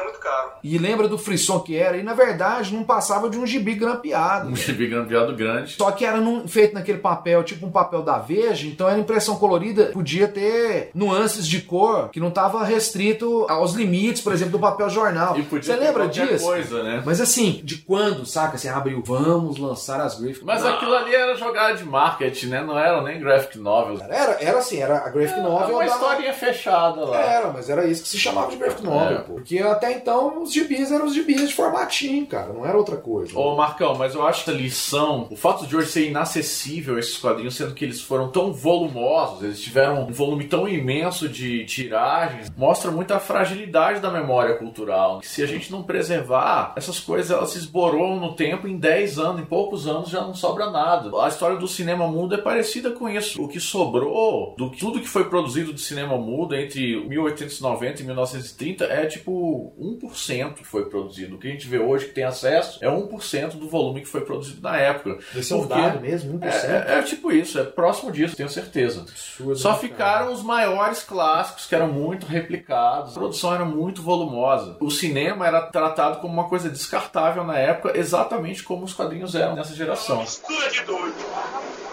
E lembra do frisson que era, e na verdade não passava de um gibi grampeado. Um gibi grampeado grande. Só que era num, feito naquele papel, tipo um papel da Veja, então era impressão colorida, podia ter nuances de cor que não estava restrito aos limites, por exemplo, do papel jornal. Você lembra disso? coisa, né? Mas assim, de quando, saca? Você abriu, vamos lançar as Griffith. Mas aquilo ali era jogada de marketing, né? Não era nem graphic novel. Era, era assim, era a Graphic Era Novel uma da- historinha fechada lá. Era, mas era isso que se chamava de graphic novel, É. pô. Porque até então os gibis eram os gibis de formatinho, cara. Não era outra coisa. Ô Marcão, mas eu acho que a lição, o fato de hoje ser inacessível esses quadrinhos, sendo que eles foram tão volumosos, eles tiveram um volume tão imenso de tiragens, mostra muito a fragilidade da memória cultural. Se a gente não preservar, essas coisas elas se esboroam no tempo, em 10 anos, em poucos anos já não sobra nada. A história do cinema mudo é parecida com isso. O que sobrou do tudo que foi produzido de cinema mudo entre 1890 e 1930 é tipo 1% que foi produzido. O que a gente vê hoje que tem acesso é 1% do volume que foi produzido na época. Esse é um dado mesmo, 1%. é, é, é tipo isso, é próximo disso, tenho certeza. Absurdo, Só né, ficaram os maiores clássicos que eram muito replicados, a produção era muito volumosa. O cinema era tratado como uma coisa descartável na época, exatamente como os quadrinhos eram nessa geração. mistura de doido.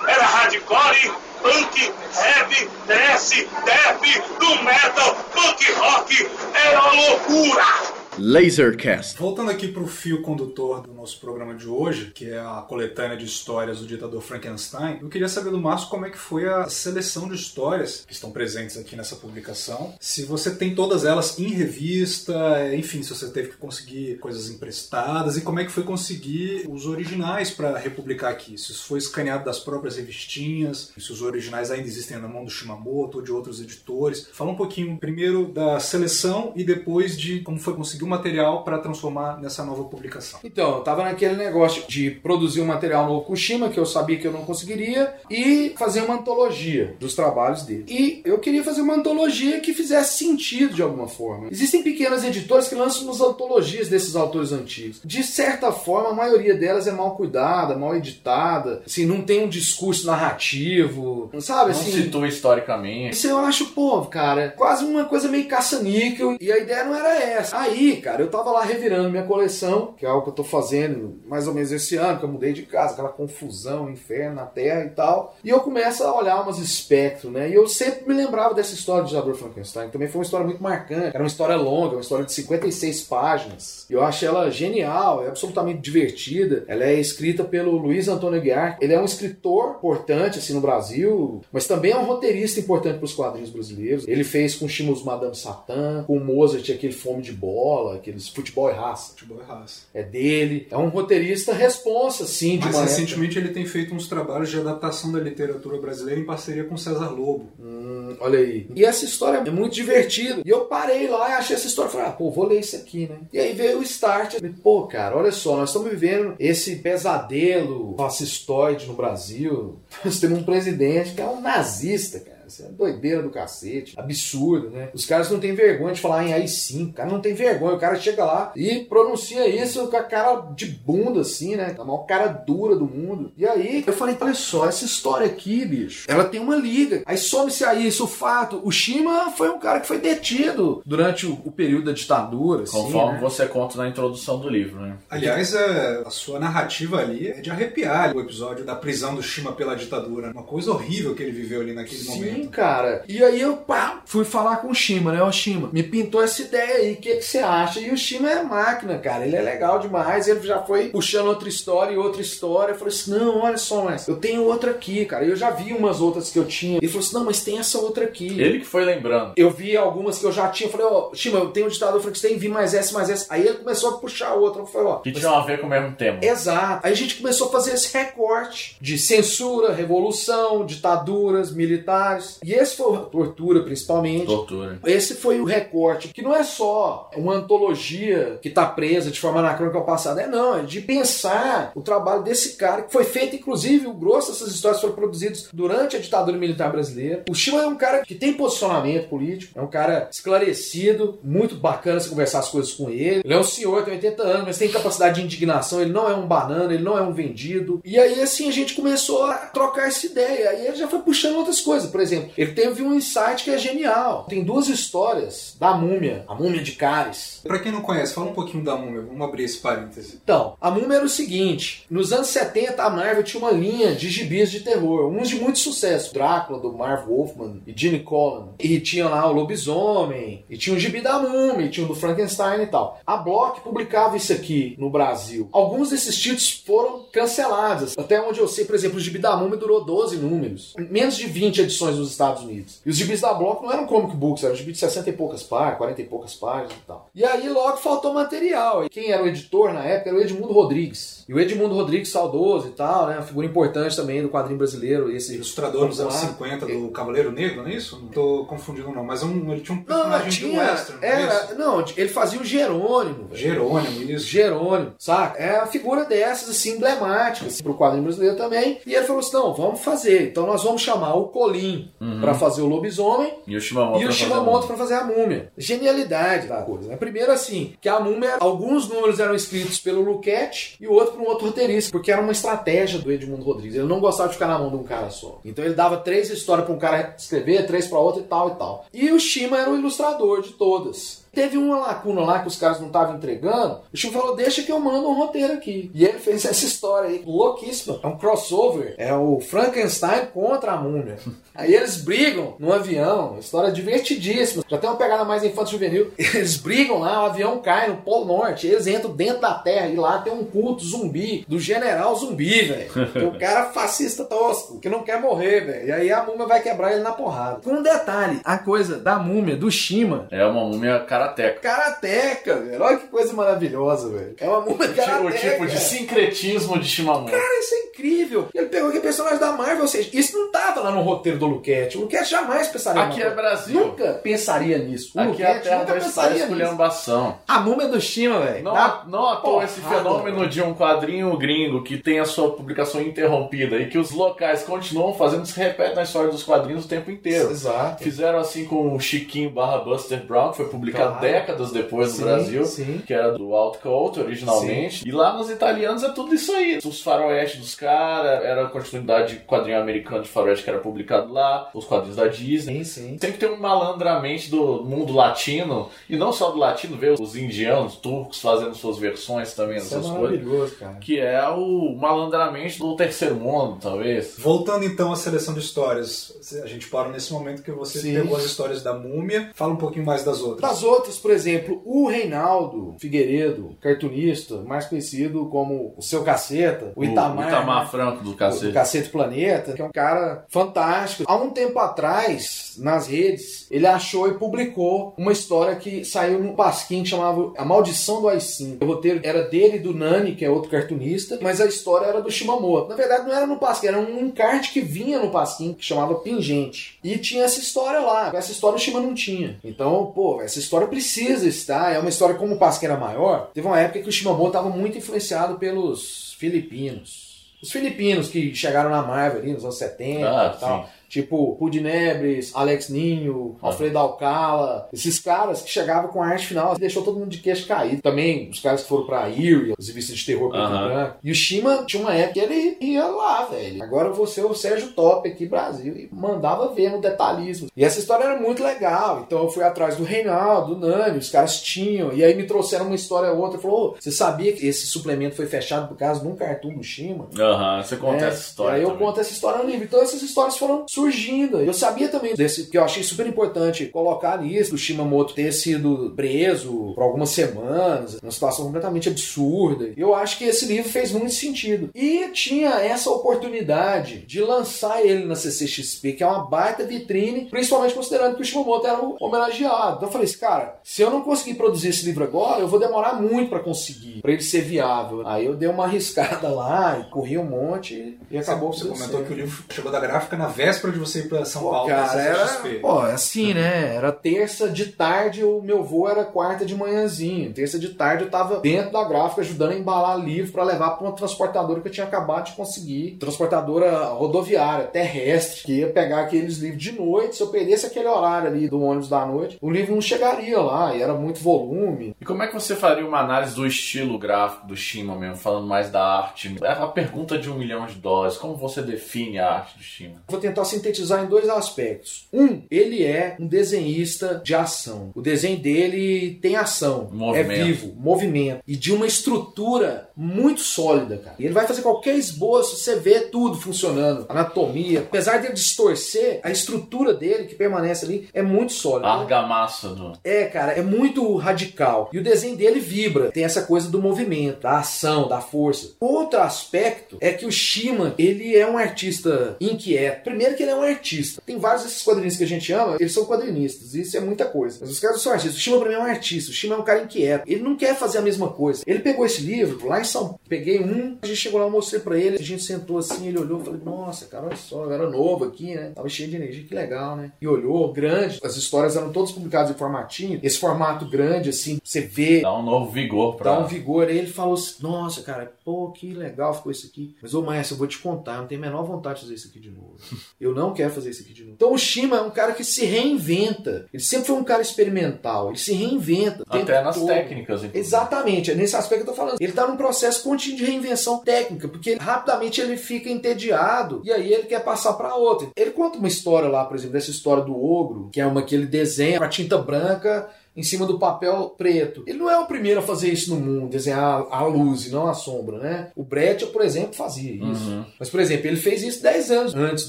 Era hardcore, punk, heavy, thrash, death, doom metal, punk rock. Era uma loucura. Lasercast. Voltando aqui para o fio condutor do nosso programa de hoje, que é a coletânea de histórias do ditador Frankenstein, eu queria saber do Márcio como é que foi a seleção de histórias que estão presentes aqui nessa publicação. Se você tem todas elas em revista, enfim, se você teve que conseguir coisas emprestadas e como é que foi conseguir os originais para republicar aqui. Se isso foi escaneado das próprias revistinhas, se os originais ainda existem na mão do Shimamoto ou de outros editores. Fala um pouquinho primeiro da seleção e depois de como foi conseguir o material para transformar nessa nova publicação. Então, eu tava naquele negócio de produzir um material no Okushima, que eu sabia que eu não conseguiria, e fazer uma antologia dos trabalhos dele. E eu queria fazer uma antologia que fizesse sentido de alguma forma. Existem pequenas editoras que lançam umas antologias desses autores antigos. De certa forma, a maioria delas é mal cuidada, mal editada, assim, não tem um discurso narrativo, sabe? Não assim, citou historicamente. isso eu acho, pô, cara, quase uma coisa meio caça-níquel. E a ideia não era essa. Aí, cara, eu tava lá revirando minha coleção, que é algo que eu tô fazendo mais ou menos esse ano, que eu mudei de casa, aquela confusão, inferno na terra e tal. E eu começo a olhar umas espectros, né? E eu sempre me lembrava dessa história do Ditador Frankenstein. Também foi uma história muito marcante. Era uma história longa, uma história de 56 páginas. E eu acho ela genial, é absolutamente divertida. Ela é escrita pelo Luiz Antônio Aguiar. Ele é um escritor importante, assim, no Brasil, mas também é um roteirista importante para os quadrinhos brasileiros. Ele fez com Chimus Madame Satã, com Mozart aquele Fome de Bola, aqueles Futebol e Raça. Futebol e raça. É dele. É um roteirista responsa, assim, de Mas recentemente ele tem feito uns trabalhos de adaptação da literatura brasileira em parceria com César Lobo. Hum, olha aí. E essa história é muito divertida. E eu parei lá e achei essa história. Falei, ah, pô, vou ler isso aqui, né? E aí veio o start. Falei, pô, cara, olha só, nós estamos vivendo esse pesadelo fascistoide no Brasil. Nós temos um presidente que é um nazista, cara. Isso é doideira do cacete. Absurdo, né? Os caras não têm vergonha de falar em AI-5. O cara não tem vergonha. O cara chega lá e pronuncia isso com a cara de bunda, assim, né? A maior cara dura do mundo. E aí, eu falei, olha só, essa história aqui, bicho, ela tem uma liga. Aí some-se aí isso, o fato. O Shima foi um cara que foi detido durante o, o período da ditadura, assim, Conforme né? você conta na introdução do livro, né? Aliás, é, a sua narrativa ali é de arrepiar o episódio da prisão do Shima pela ditadura. Uma coisa horrível que ele viveu ali naquele Sim, momento. Cara. E aí eu pá, fui falar com o Shima, né? O Shima, me pintou essa ideia aí, o que, que você acha? E o Shima é máquina, cara. Ele é legal demais. Ele já foi puxando outra história e outra história. Eu falei assim: não, olha só, mas eu tenho outra aqui, cara. Eu já vi umas outras que eu tinha. Ele falou assim: não, mas tem essa outra aqui. Ele que foi lembrando. Eu vi algumas que eu já tinha. Eu falei, ó, Shima, eu tenho o ditador Frankenstein, vi mais essa, mais essa. Aí ele começou a puxar outra. Eu falei, ó. Que mas tinham a ver com o mesmo tema. Exato. Aí a gente começou a fazer esse recorte de censura, revolução, ditaduras, militares. E esse foi tortura, principalmente. Tortura. Esse foi o recorte, que não é só uma antologia que está presa de forma anacrônica ao passado, é não, é de pensar o trabalho desse cara, que foi feito, inclusive, o grosso dessas histórias foram produzidas durante a ditadura militar brasileira. O Shima é um cara que tem posicionamento político, é um cara esclarecido, muito bacana se conversar as coisas com ele. Ele é um senhor, tem 80 anos, mas tem capacidade de indignação, ele não é um banana, ele não é um vendido. E aí, assim, a gente começou a trocar essa ideia. Aí ele já foi puxando outras coisas. Por exemplo, exemplo, ele teve um insight que é genial. Tem duas histórias da múmia, a múmia de Cares. Pra quem não conhece, fala um pouquinho da múmia. Vamos abrir esse parêntese. Então, a múmia era o seguinte: nos anos 70, a Marvel tinha uma linha de gibis de terror, uns de muito sucesso. Drácula, do Marv Wolfman e Gene Colan. E tinha lá o Lobisomem, e tinha o gibi da múmia, e tinha o do Frankenstein e tal. A Block publicava isso aqui no Brasil. Alguns desses títulos foram cancelados. Até onde eu sei, por exemplo, o gibi da múmia durou 12 números. Menos de 20 edições nos Estados Unidos. E os gibis da Block não eram comic books, eram gibis de 60 e poucas páginas, 40 e poucas páginas e tal. E aí logo faltou material. E quem era o editor na época era o Edmundo Rodrigues. E o Edmundo Rodrigues, saudoso e tal, né? Uma figura importante também do quadrinho brasileiro. Esse Ilustrador nos anos popular. 50 do Cavaleiro Negro, não é isso? Não tô confundindo não, mas um- ele tinha um Não, personagem tinha. de western, não é era, isso? não, ele fazia o Jerônimo, velho. Jerônimo, isso. Jerônimo, saca? É a figura dessas, assim, emblemáticas pro quadrinho brasileiro também. E ele falou assim: não, vamos fazer. Então nós vamos chamar o Colim pra fazer o lobisomem E o Shimamoto. pra fazer a múmia. Genialidade da coisa. Né? Primeiro, assim, que a múmia, alguns números eram escritos pelo Luquete e o outro por um outro roteirista, porque era uma estratégia do Edmundo Rodrigues. Ele não gostava de ficar na mão de um cara só. Então ele dava três histórias pra um cara escrever, três pra outro e tal e tal. E o Shima era o ilustrador de todas. Teve uma lacuna lá que os caras não estavam entregando. O Chico falou: Deixa que eu mando um roteiro aqui. E ele fez essa história aí, louquíssima. É um crossover. É o Frankenstein contra a múmia. Aí eles brigam no avião. História divertidíssima. Já tem uma pegada mais infantil juvenil. Eles brigam lá, o avião cai no Polo Norte. Eles entram dentro da Terra. E lá tem um culto zumbi do general zumbi, velho. Um cara fascista tosco, que não quer morrer, velho. E aí a múmia vai quebrar ele na porrada. Com um detalhe: a coisa da múmia, do Shima, É uma múmia karateca. Karateca, velho. Olha que coisa maravilhosa, velho. É uma tipo- karateca. O tipo de sincretismo de Shimamoto. Cara, isso é incrível. Ele pegou aquele personagem da Marvel, ou seja, isso não tava lá no roteiro do Luquete. O Luquete jamais pensaria Aqui é Brasil. Nunca pensaria nisso. O Aqui é a Luquete terra nunca da pensaria nisso. A múmia do Shima, velho. Não, dá não à toa esse fenômeno de um quadrinho gringo que tem a sua publicação interrompida e que os locais continuam fazendo se repete na história dos quadrinhos o tempo inteiro. Exato. Fizeram assim com o Chiquinho barra Buster Brown, que foi publicado Claro. décadas depois no Sim, Brasil, sim. que era do Outcoat originalmente. E lá nos italianos é tudo isso aí. Os faroeste dos caras, era a continuidade de quadrinho americano de faroeste que era publicado lá, os quadrinhos da Disney. Sim, sim. Sempre tem um malandramente do mundo latino, e não só do latino, ver os indianos, turcos fazendo suas versões também, Isso é essas coisas. maravilhoso, cara. Que é o malandramente do terceiro mundo, talvez. Voltando então à seleção de histórias, a gente para nesse momento que você Sim. pegou as histórias da múmia, fala um pouquinho mais das outras. Das outras, por exemplo, o Reinaldo Figueiredo, cartunista, mais conhecido como o seu caceta, o Itamar. o Itamar né? Franco do do cacete. Cacete Planeta, que é um cara fantástico. Há um tempo atrás, nas redes, ele achou e publicou uma história que saiu num pasquim que chamava A Maldição do AI-5. O roteiro era dele e do Nani, que é outro cartunista, mas a história era do Shimamoto. Na verdade, não era no pasquim, era um encarte que vinha no pasquim, que chamava Pingente. E tinha essa história lá. Essa história o Shima não tinha. Então, pô, essa história precisa estar. É uma história como o pasquim era maior. Teve uma época que o Shimamoto estava muito influenciado pelos filipinos. Os filipinos que chegaram na Marvel ali nos anos 70 Ah, e tal. sim. Tipo, Pudinebres, Alex Ninho, Alfredo Alcala. Esses caras que chegavam com a arte final deixou todo mundo de queixo caído. Também os caras que foram pra Eerie, os revistas de terror preto e branco. E o Shima tinha uma época que ele ia lá, velho. Agora você é o Sérgio Top aqui, Brasil. E mandava ver no detalhismo. E essa história era muito legal. Então eu fui atrás do Reinaldo, do Nani, os caras tinham. E aí me trouxeram uma história ou outra. Falou, "Ô, você sabia que esse suplemento foi fechado por causa de um cartoon do Shima? Aham, você conta É, essa história. Aí eu também. conto essa história no livro. Então essas histórias foram surgindo. Eu sabia também desse, que eu achei super importante colocar nisso, do Shimamoto ter sido preso por algumas semanas, uma situação completamente absurda. Eu acho que esse livro fez muito sentido. E tinha essa oportunidade de lançar ele na CCXP, que é uma baita vitrine, principalmente considerando que o Shimamoto era o homenageado. Então eu falei assim, cara, se eu não conseguir produzir esse livro agora, eu vou demorar muito pra conseguir, pra ele ser viável. Aí eu dei uma arriscada lá e corri um monte e acabou Você tudo comentou que o livro chegou da gráfica na véspera de você ir pra São Pô, Paulo pra cara, era, pô, é assim, né? Era terça de tarde, o meu voo era quarta de manhãzinho. Terça de tarde eu tava dentro da gráfica ajudando a embalar livro pra levar pra uma transportadora que eu tinha acabado de conseguir. Transportadora rodoviária, terrestre, que ia pegar aqueles livros de noite. Se eu perdesse aquele horário ali do ônibus da noite, o livro não chegaria lá, e era muito volume. E como é que você faria uma análise do estilo gráfico do Shima mesmo, falando mais da arte? É a pergunta de um milhão de dólares. Como você define a arte do Shima? Vou tentar sintetizar em dois aspectos. Um, ele é um desenhista de ação. O desenho dele tem ação, Movimento. é vivo, movimento e de uma estrutura muito sólida, cara. E ele vai fazer qualquer esboço, você vê tudo funcionando, anatomia, apesar de ele distorcer, a estrutura dele que permanece ali é muito sólida. A argamassa do. É, cara, é muito radical. E o desenho dele vibra. Tem essa coisa do movimento, da ação, da força. Outro aspecto é que o Shima, ele é um artista inquieto. Primeiro que ele é um artista. Tem vários desses quadrinistas que a gente ama, eles são quadrinistas. Isso é muita coisa. Mas os caras são artistas. O Shima pra mim é um artista. O Shima é um cara inquieto. Ele não quer fazer a mesma coisa. Ele pegou esse livro lá em São Paulo. Peguei um, a gente chegou lá, eu mostrei pra ele. A gente sentou assim, ele olhou e falei, nossa, cara, olha só, eu era novo aqui, né? Tava cheio de energia, que legal, né? E olhou, grande. As histórias eram todas publicadas em formatinho. Esse formato grande, assim, você vê, Dá um novo vigor pra. dá um vigor. Aí ele falou assim, nossa, cara, pô, que legal ficou isso aqui. Mas, ô Maestro, eu vou te contar, eu não tenho a menor vontade de fazer isso aqui de novo. Eu não quero fazer isso aqui de novo. Então o Shima é um cara que se reinventa. Ele sempre foi um cara experimental. Ele se reinventa. Até nas todo. técnicas, inclusive. Exatamente, é nesse aspecto que eu tô falando. Ele tá num processo contínuo de reinvenção técnica, porque rapidamente ele fica entediado e aí ele quer passar pra outra. Ele conta uma história lá, por exemplo, dessa história do ogro, que é uma que ele desenha com a tinta branca em cima do papel preto. Ele não é o primeiro a fazer isso no mundo, desenhar a luz e não a sombra, né? O Brecht, por exemplo, fazia isso. Uhum. Mas, por exemplo, ele fez isso 10 anos antes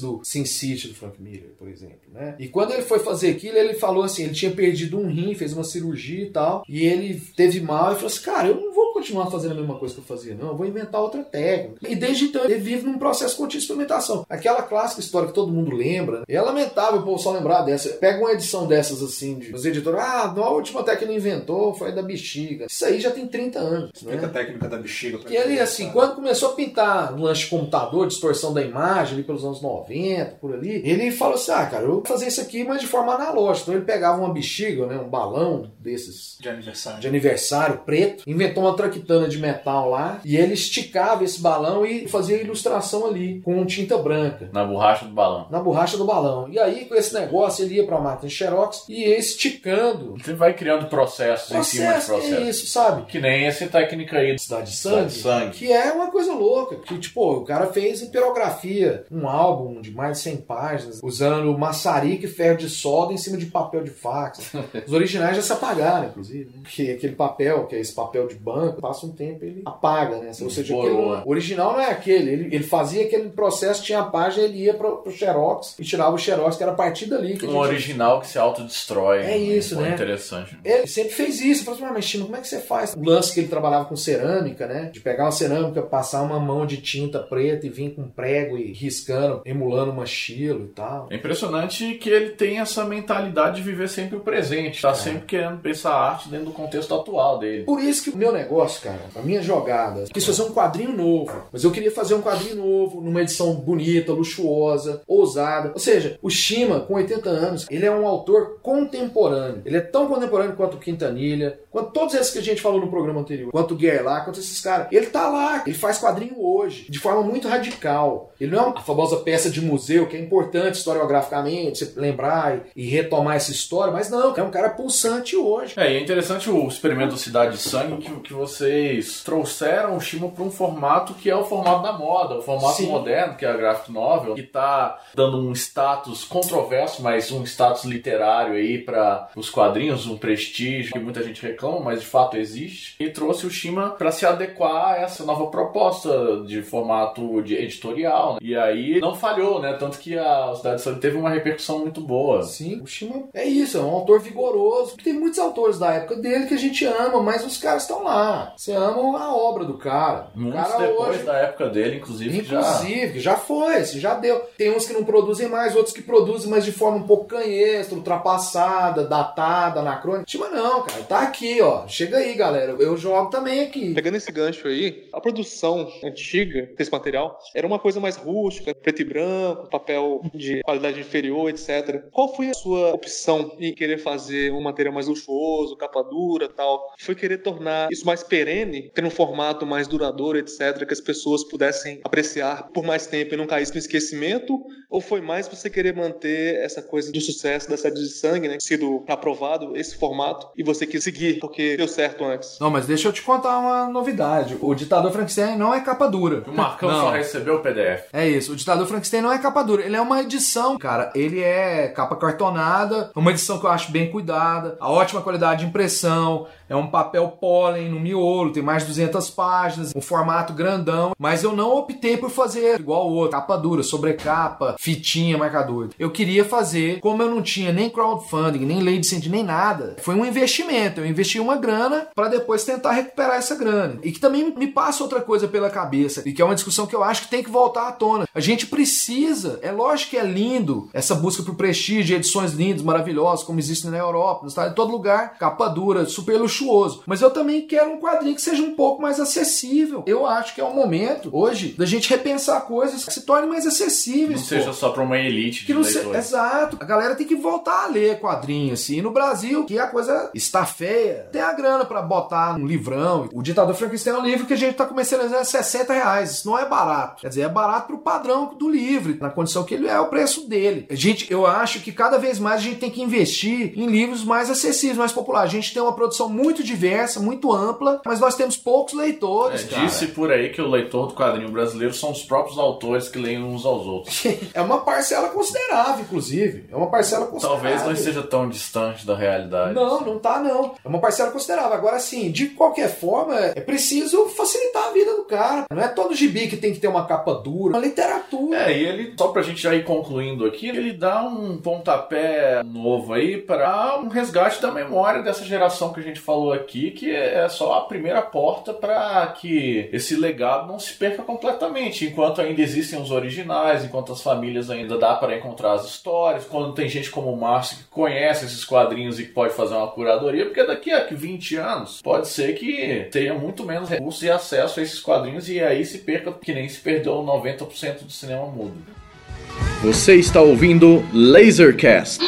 do Sin City do Frank Miller, por exemplo, né? E quando ele foi fazer aquilo, ele falou assim, ele tinha perdido um rim, fez uma cirurgia e tal, e ele teve mal e falou assim, cara, eu continuar fazendo a mesma coisa que eu fazia, não, eu vou inventar outra técnica. E desde então ele vive num processo contínuo de experimentação. Aquela clássica história que todo mundo lembra, né? e é lamentável o povo só lembrar dessa. Pega uma edição dessas assim, de, os editores, ah, a última técnica que ele inventou foi a da bexiga. Isso aí já tem 30 anos, Explica a né? técnica da bexiga Que ele, assim, quando começou a pintar no lance de computador, distorção da imagem, ali pelos anos 90, por ali, ele falou assim: ah, cara, eu vou fazer isso aqui, mas de forma analógica. Então ele pegava uma bexiga, né, um balão desses De aniversário. de aniversário preto, inventou uma traquitana de metal lá, e ele esticava esse balão e fazia ilustração ali, com tinta branca. Na borracha do balão. Na borracha do balão. E aí, com esse negócio, ele ia pra máquina de Xerox e ia esticando. Você vai criando processos em cima de Processo, que é processos. isso, sabe? Que nem essa técnica aí. Cidade de Cidade Sangue, de Sangue. que é uma coisa louca, que tipo, o cara fez em pirografia, um álbum de mais de 100 páginas, usando maçarico e ferro de solda em cima de papel de fax. Os originais já se apagaram, inclusive, né? porque aquele papel, que é esse papel de banco, passa um tempo ele apaga, né? Ou seja, aquele não é- o original não é aquele, ele, ele fazia aquele processo, tinha a página, ele ia pro, pro Xerox e tirava o Xerox, que era a partir dali que Um gente original que se autodestrói. É isso, Foi né? Interessante. ele sempre fez isso. Eu falei assim, mas Chino, como é que você faz? O lance que ele trabalhava com cerâmica, né? De pegar uma cerâmica, passar uma mão de tinta preta e vir com prego e riscando, emulando uma estilo e tal. É impressionante que ele tem essa mentalidade de viver sempre o presente. Tá sempre querendo pensar a arte dentro do contexto atual dele. Por isso que o meu negócio, cara, a minha jogada, eu quis fazer um quadrinho novo. Mas eu queria fazer um quadrinho novo, numa edição bonita, luxuosa, ousada. Ou seja, o Shima, com 80 anos, ele é um autor contemporâneo. Ele é tão contemporâneo quanto o Quintanilha, quanto todos esses que a gente falou no programa anterior, quanto o Guerlain, quanto esses caras. Ele tá lá, ele faz quadrinho hoje, de forma muito radical. Ele não é uma famosa peça de museu, que é importante historiograficamente, você lembrar e, retomar essa história, mas não, é um cara pulsante hoje. É, e é interessante o experimento Cidade de Sangue que, que vocês trouxeram o Shima para um formato que é o formato da moda, o formato Sim. moderno, que é a graphic novel, que tá dando um status controverso, mas um status literário aí para os quadrinhos, um prestígio que muita gente reclama, mas de fato existe. E trouxe o Shima para se adequar a essa nova proposta de formato de editorial. né? E aí não falhou, né? Tanto que a Cidade de Sangue teve uma repercussão muito boa. Sim, o Shima é isso, é um autor vigoroso. Tem muitos autores da época dele que a gente ama, mas os caras estão lá. Você ama a obra do cara. O Muitos cara depois hoje. da época dele, inclusive, já Inclusive, que já foi, assim, já deu. Tem uns que não produzem mais, outros que produzem, mas de forma um pouco canhestra, ultrapassada, datada, anacrônica. Shima não, cara, tá aqui, ó. Chega aí, galera. Eu jogo também aqui. Pegando esse gancho aí, a produção antiga desse material era uma coisa mais rústica, preto e branco, papel de qualidade inferior, etc. Qual foi a sua opção em querer fazer um material mais luxuoso, capa dura tal? Foi querer tornar isso mais perene, ter um formato mais duradouro, etc., que as pessoas pudessem apreciar por mais tempo e não caísse no esquecimento? Ou foi mais você querer manter essa coisa do sucesso da série de sangue, né? Sido aprovado esse formato e você quis seguir porque deu certo antes? Não, mas deixa eu te contar uma novidade. O Ditador Frankenstein não é capa dura. O Marcão Não. só recebeu o PDF. É isso, o Ditador Frankenstein não é capa dura, ele é uma edição, cara. Ele é capa cartonada, uma edição que eu acho bem cuidada, a ótima qualidade de impressão, é um papel pólen no miolo, tem mais de 200 páginas, um formato grandão, mas eu não optei por fazer igual o outro, capa dura, sobrecapa, fitinha, marcador. Eu queria fazer, como eu não tinha nem crowdfunding, nem lei de incentivo, nem nada, foi um investimento. Eu investi uma grana para depois tentar recuperar essa grana. E que também me passa outra coisa pela cabeça, e que é uma discussão que eu acho que tem que voltar à tona. A gente precisa, é lógico que é lindo essa busca por prestígio, edições lindas, maravilhosas, como existe na Europa, nos Estados, em todo lugar, capa dura, super luxuoso. Mas eu também quero um quadrinho que seja um pouco mais acessível. Eu acho que é o momento, hoje, da gente repensar coisas que se tornem mais acessíveis. Não pô. seja só pra uma elite de Que não se... Exato. A galera tem que voltar a ler quadrinho, assim. E no Brasil, que a coisa está feia, tem a grana pra botar um livrão. O Ditador Frankenstein é um livro que a gente tá comercializando a 60 reais. Isso não é barato. Quer dizer, é barato pro padrão do livro, na condição que ele é o preço dele. Gente, eu acho que cada vez mais a gente tem que investir em livros mais acessíveis, mais populares. A gente tem uma produção muito diversa, muito ampla, mas nós temos poucos leitores, É, cara. disse por aí que o leitor do quadrinho brasileiro são os próprios autores que leem uns aos outros. É uma parcela considerável, inclusive. É uma parcela considerável. Talvez não esteja tão distante da realidade. Não, não tá não. É uma parcela considerável. Agora, assim, de qualquer forma, é preciso facilitar a vida do cara. Não é todo gibi que tem que ter uma capa dura. Uma literatura. É, e ele, só pra gente já ir concluindo aqui, ele dá um pontapé novo aí para um resgate da memória dessa geração que a gente falou aqui, que é só a primeira porta para que esse legado não se perca completamente, enquanto ainda existem os originais, enquanto as famílias ainda dá para encontrar as histórias, quando tem gente como o Márcio que conhece esses quadrinhos e pode fazer uma curadoria, porque daqui a 20 anos pode ser que tenha muito menos recursos e acesso a esses quadrinhos e aí se perca que nem se perdeu 90% do cinema mudo. Você está ouvindo Lasercast.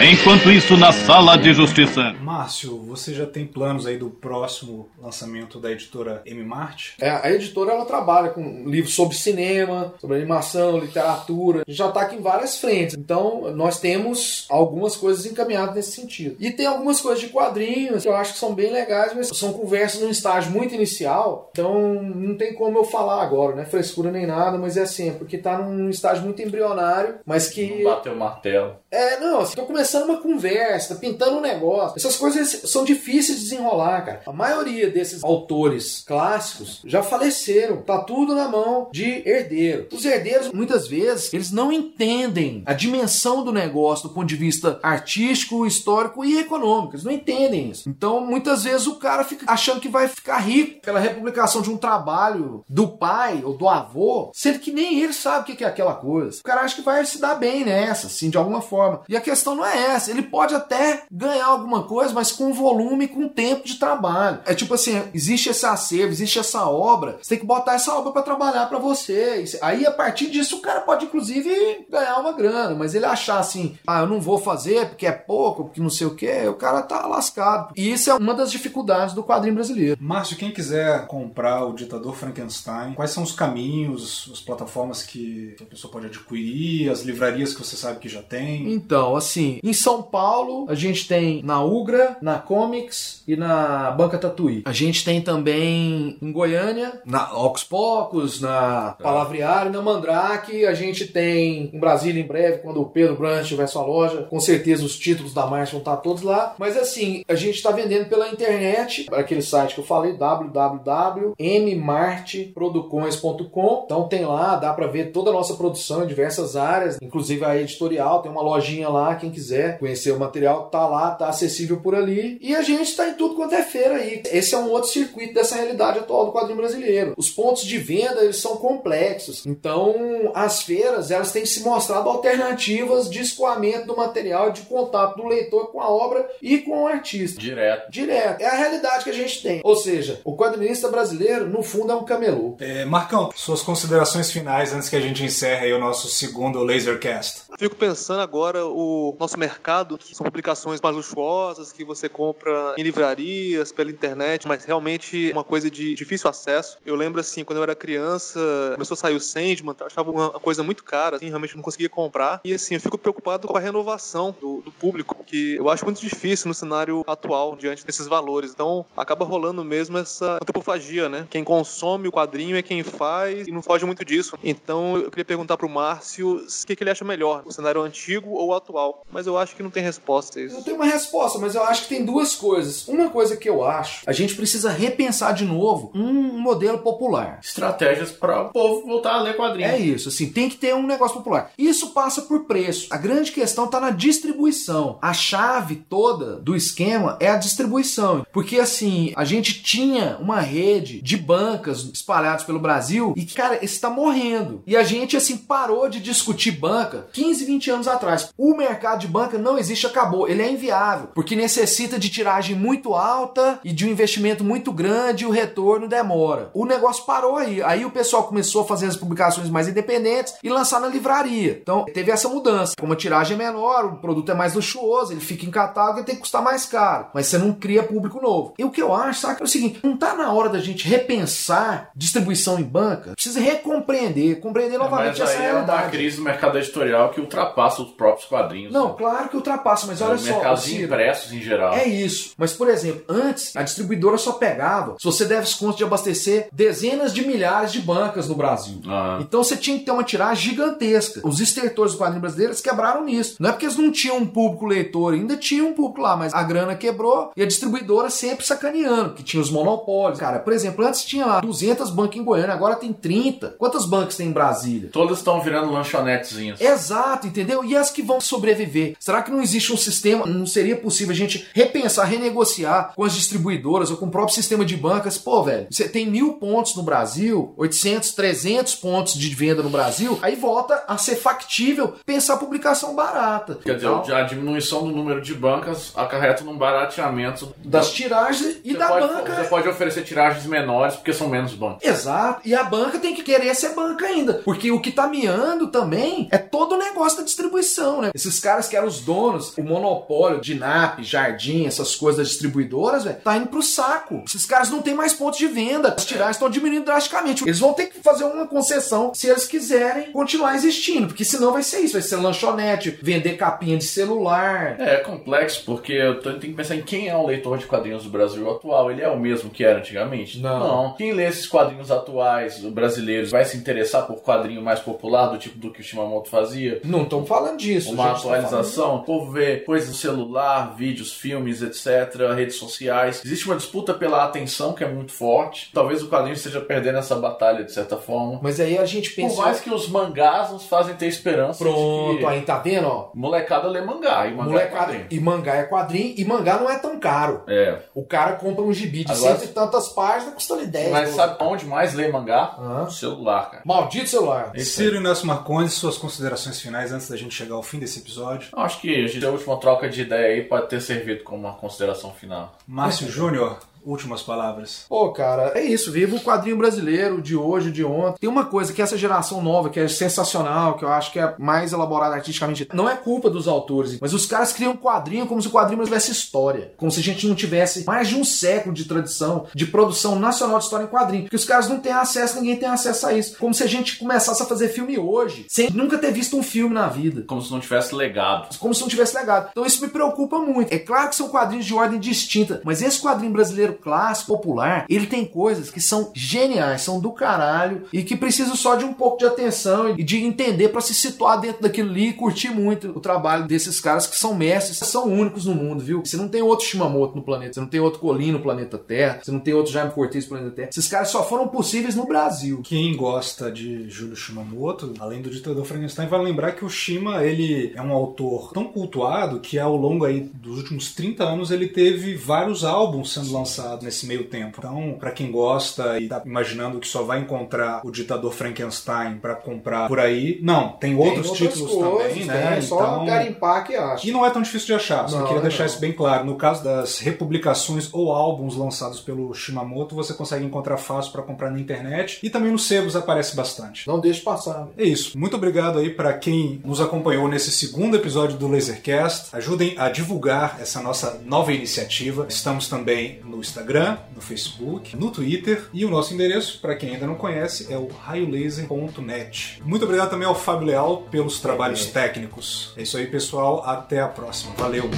Enquanto isso, na sala de justiça. Márcio, você já tem planos aí do próximo lançamento da editora M Mart? É, a editora ela trabalha com livros sobre cinema, sobre animação, literatura. A gente já está aqui em várias frentes. Então, nós temos algumas coisas encaminhadas nesse sentido. E tem algumas coisas de quadrinhos que eu acho que são bem legais, mas são conversas num estágio muito inicial. Então, não tem como eu falar agora, né? Frescura nem nada, mas é assim, é porque está num estágio muito embrionário, mas que. Não bateu o martelo. É, não, assim, tô começando uma conversa, pintando um negócio. Essas coisas são difíceis de desenrolar, cara. A maioria desses autores clássicos já faleceram. Tá tudo na mão de herdeiro. Os herdeiros, muitas vezes, eles não entendem a dimensão do negócio do ponto de vista artístico, histórico e econômico. Eles não entendem isso. Então, muitas vezes, o cara fica achando que vai ficar rico pela republicação de um trabalho do pai ou do avô, sendo que nem ele sabe o que é aquela coisa. O cara acha que vai se dar bem nessa, assim, de alguma forma. E a questão não é essa. Ele pode até ganhar alguma coisa, mas com volume, com tempo de trabalho. É tipo assim, existe esse acervo, existe essa obra, você tem que botar essa obra para trabalhar para você. Aí, a partir disso, o cara pode, inclusive, ganhar uma grana. Mas ele achar assim, ah, eu não vou fazer porque é pouco, porque não sei o que, o cara tá lascado. E isso é uma das dificuldades do quadrinho brasileiro. Márcio, quem quiser comprar o Ditador Frankenstein, quais são os caminhos, as plataformas que a pessoa pode adquirir, as livrarias que você sabe que já tem? Então, assim, em São Paulo, a gente tem na Ugra, na Comics e na Banca Tatuí. A gente tem também em Goiânia, na Ox Pocos, na Palavriário, na Mandrake. A gente tem em Brasília em breve, quando o Pedro Brandt tiver sua loja. Com certeza os títulos da marcha vão estar todos lá. Mas assim, a gente está vendendo pela internet, para aquele site que eu falei, www.mmartproducões.com. Então tem lá, dá para ver toda a nossa produção em diversas áreas, inclusive a editorial, tem uma lojinha lá, quem quiser conhecer o material tá lá, tá acessível por ali. E a gente tá em tudo quanto é feira aí. Esse é um outro circuito dessa realidade atual do quadrinho brasileiro. Os pontos de venda, eles são complexos. Então, as feiras, elas têm se mostrado alternativas de escoamento do material, de contato do leitor com a obra e com o artista. Direto. Direto. É a realidade que a gente tem. Ou seja, o quadrinista brasileiro, no fundo, é um camelô. É, Marcão, suas considerações finais antes que a gente encerre aí o nosso segundo Lasercast. Fico pensando agora agora o nosso mercado, que são publicações mais luxuosas, que você compra em livrarias, pela internet, mas realmente é uma coisa de difícil acesso. Eu lembro assim, quando eu era criança, começou a sair o Sandman, eu achava uma coisa muito cara, assim, realmente não conseguia comprar. E assim, eu fico preocupado com a renovação do, do público, que eu acho muito difícil no cenário atual, diante desses valores. Então, acaba rolando mesmo essa antropofagia, né? Quem consome o quadrinho é quem faz e não foge muito disso. Então, eu queria perguntar pro Márcio o que, que ele acha melhor, o cenário antigo ou o atual. Mas eu acho que não tem resposta a isso. Eu tenho uma resposta, mas eu acho que tem duas coisas. Uma coisa que eu acho, a gente precisa repensar de novo um modelo popular. Estratégias para o povo voltar a ler quadrinhos. É isso, assim, tem que ter um negócio popular. Isso passa por preço. A grande questão está na distribuição. A chave toda do esquema é a distribuição. Porque assim, a gente tinha uma rede de bancas espalhadas pelo Brasil e, cara, está morrendo. E a gente, assim, parou de discutir banca 15, 20 anos atrás. O mercado de banca não existe, acabou. Ele é inviável. Porque necessita de tiragem muito alta e de um investimento muito grande e o retorno demora. O negócio parou aí. Aí o pessoal começou a fazer as publicações mais independentes e lançar na livraria. Então teve essa mudança. Como a tiragem é menor, o produto é mais luxuoso, ele fica em catálogo e tem que custar mais caro. Mas você não cria público novo. E o que eu acho, sabe, é o seguinte: não tá na hora da gente repensar distribuição em banca? Precisa recompreender, compreender novamente mas essa aí é realidade. uma crise do mercado editorial que ultrapassa os próprios quadrinhos. Não, né? claro que ultrapassa, mas É olha só. mercado de Ciro, impressos em geral. É isso. Mas, por exemplo, antes a distribuidora só pegava se você deve conta de abastecer dezenas de milhares de bancas no Brasil. Ah. Então você tinha que ter uma tiragem gigantesca. Os estertores do quadrinho brasileiro quebraram nisso. Não é porque eles não tinham um público leitor, ainda tinha um público lá, mas a grana quebrou e a distribuidora sempre sacaneando, que tinha os monopólios. Cara, por exemplo, antes tinha lá 200 bancas em Goiânia, agora tem 30. Quantas bancas tem em Brasília? Todas estão virando lanchonetezinhas. Exato, entendeu? E as que vão sobreviver? Será que não existe um sistema? Não seria possível a gente repensar, renegociar com as distribuidoras ou com o próprio sistema de bancas? Pô, velho, você tem mil pontos no Brasil, 800, 300 pontos de venda no Brasil, aí volta a ser factível pensar publicação barata. Quer dizer, Então, a diminuição do número de bancas acarreta num barateamento das tiragens e Você da pode- banca. Você pode oferecer tiragens menores porque são menos bancos. Exato. E a banca tem que querer ser banca ainda. Porque o que tá miando também é todo o negócio da distribuição, né? Esses caras que eram os donos, o monopólio de NAP, Jardim, essas coisas das distribuidoras, velho, tá indo pro saco. Esses caras não têm mais pontos de venda. As tiragens estão diminuindo drasticamente. Eles vão ter que fazer uma concessão se eles quiserem continuar existindo. Porque senão vai ser isso. Vai ser lanchonete, vender capinha de celular. É, é complexo, porque eu tenho que pensar em quem é o leitor de quadrinhos do Brasil atual. Ele é o mesmo que era antigamente? Não. Quem lê esses quadrinhos atuais, brasileiros, vai se interessar por quadrinho mais popular, do tipo do que o Shimamoto fazia? Não estão falando disso. Uma a gente tá atualização, o povo vê coisas no celular, vídeos, filmes, etc., redes sociais. Existe uma disputa pela atenção que é muito forte. Talvez o quadrinho esteja perdendo essa batalha, de certa forma. Mas aí a gente Por pensa. mais que os mangás nos fazem ter esperança Pronto, de que aí tá vendo, ó? molecada lê mangá. E mangá é Molecada. quadrinho. E mangá é quadrinho, e mangá não é tão caro. É. O cara compra um gibi de Agora- cento e tantas páginas, custa lhe 10. Mas sabe onde mais lê mangá? No celular, cara. Maldito celular. Isso Ciro Inácio Marcondes, suas considerações finais antes da gente chegar ao fim desse episódio. Eu acho que a última troca de ideia aí pode ter servido como uma consideração final. Márcio Júnior, últimas palavras. Pô, cara, é isso. Viva o quadrinho brasileiro de hoje, de ontem. Tem uma coisa que essa geração nova, que é sensacional, que eu acho que é mais elaborada artisticamente, não é culpa dos autores, mas os caras criam quadrinho como se o quadrinho tivesse história. Como se a gente não tivesse mais de um século de tradição de produção nacional de história em quadrinho. Porque os caras não têm acesso, ninguém tem acesso a isso. Como se a gente começasse a fazer filme hoje, sem nunca ter visto um filme na vida. Como se não tivesse legado. Como se não tivesse legado. Então isso me preocupa muito. É claro que são quadrinhos de ordem distinta, mas esse quadrinho brasileiro clássico, popular, ele tem coisas que são geniais, são do caralho e que precisam só de um pouco de atenção e de entender pra se situar dentro daquilo ali e curtir muito o trabalho desses caras que são mestres, são únicos no mundo, viu? Você não tem outro Shimamoto no planeta, você não tem outro Colin no planeta Terra, você não tem outro Jaime Cortez no planeta Terra. Esses caras só foram possíveis no Brasil. Quem gosta de Júlio Shimamoto, além do ditador Frankenstein, vai lembrar que o Shima ele é um autor tão cultuado que ao longo aí dos últimos 30 anos ele teve vários álbuns sendo lançados lançado nesse meio tempo. Então, para quem gosta e tá imaginando que só vai encontrar o ditador Frankenstein para comprar por aí, não, tem outros Tem títulos coisas, também, tem, né? É só garimpar que acha. E não é tão difícil de achar, só Não, queria é deixar não. isso bem claro. No caso das republicações ou álbuns lançados pelo Shimamoto, você consegue encontrar fácil para comprar na internet e também nos sebos aparece bastante. Não deixe passar. É isso. Muito obrigado aí para quem nos acompanhou nesse segundo episódio do Lasercast. Ajudem a divulgar essa nossa nova iniciativa. Estamos também no Instagram, no Facebook, no Twitter e o nosso endereço, para quem ainda não conhece, é o raiolaser.net. Muito obrigado também ao Fábio Leal pelos trabalhos técnicos. É isso aí, pessoal. Até a próxima. Valeu.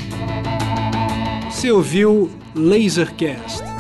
Você ouviu Lasercast.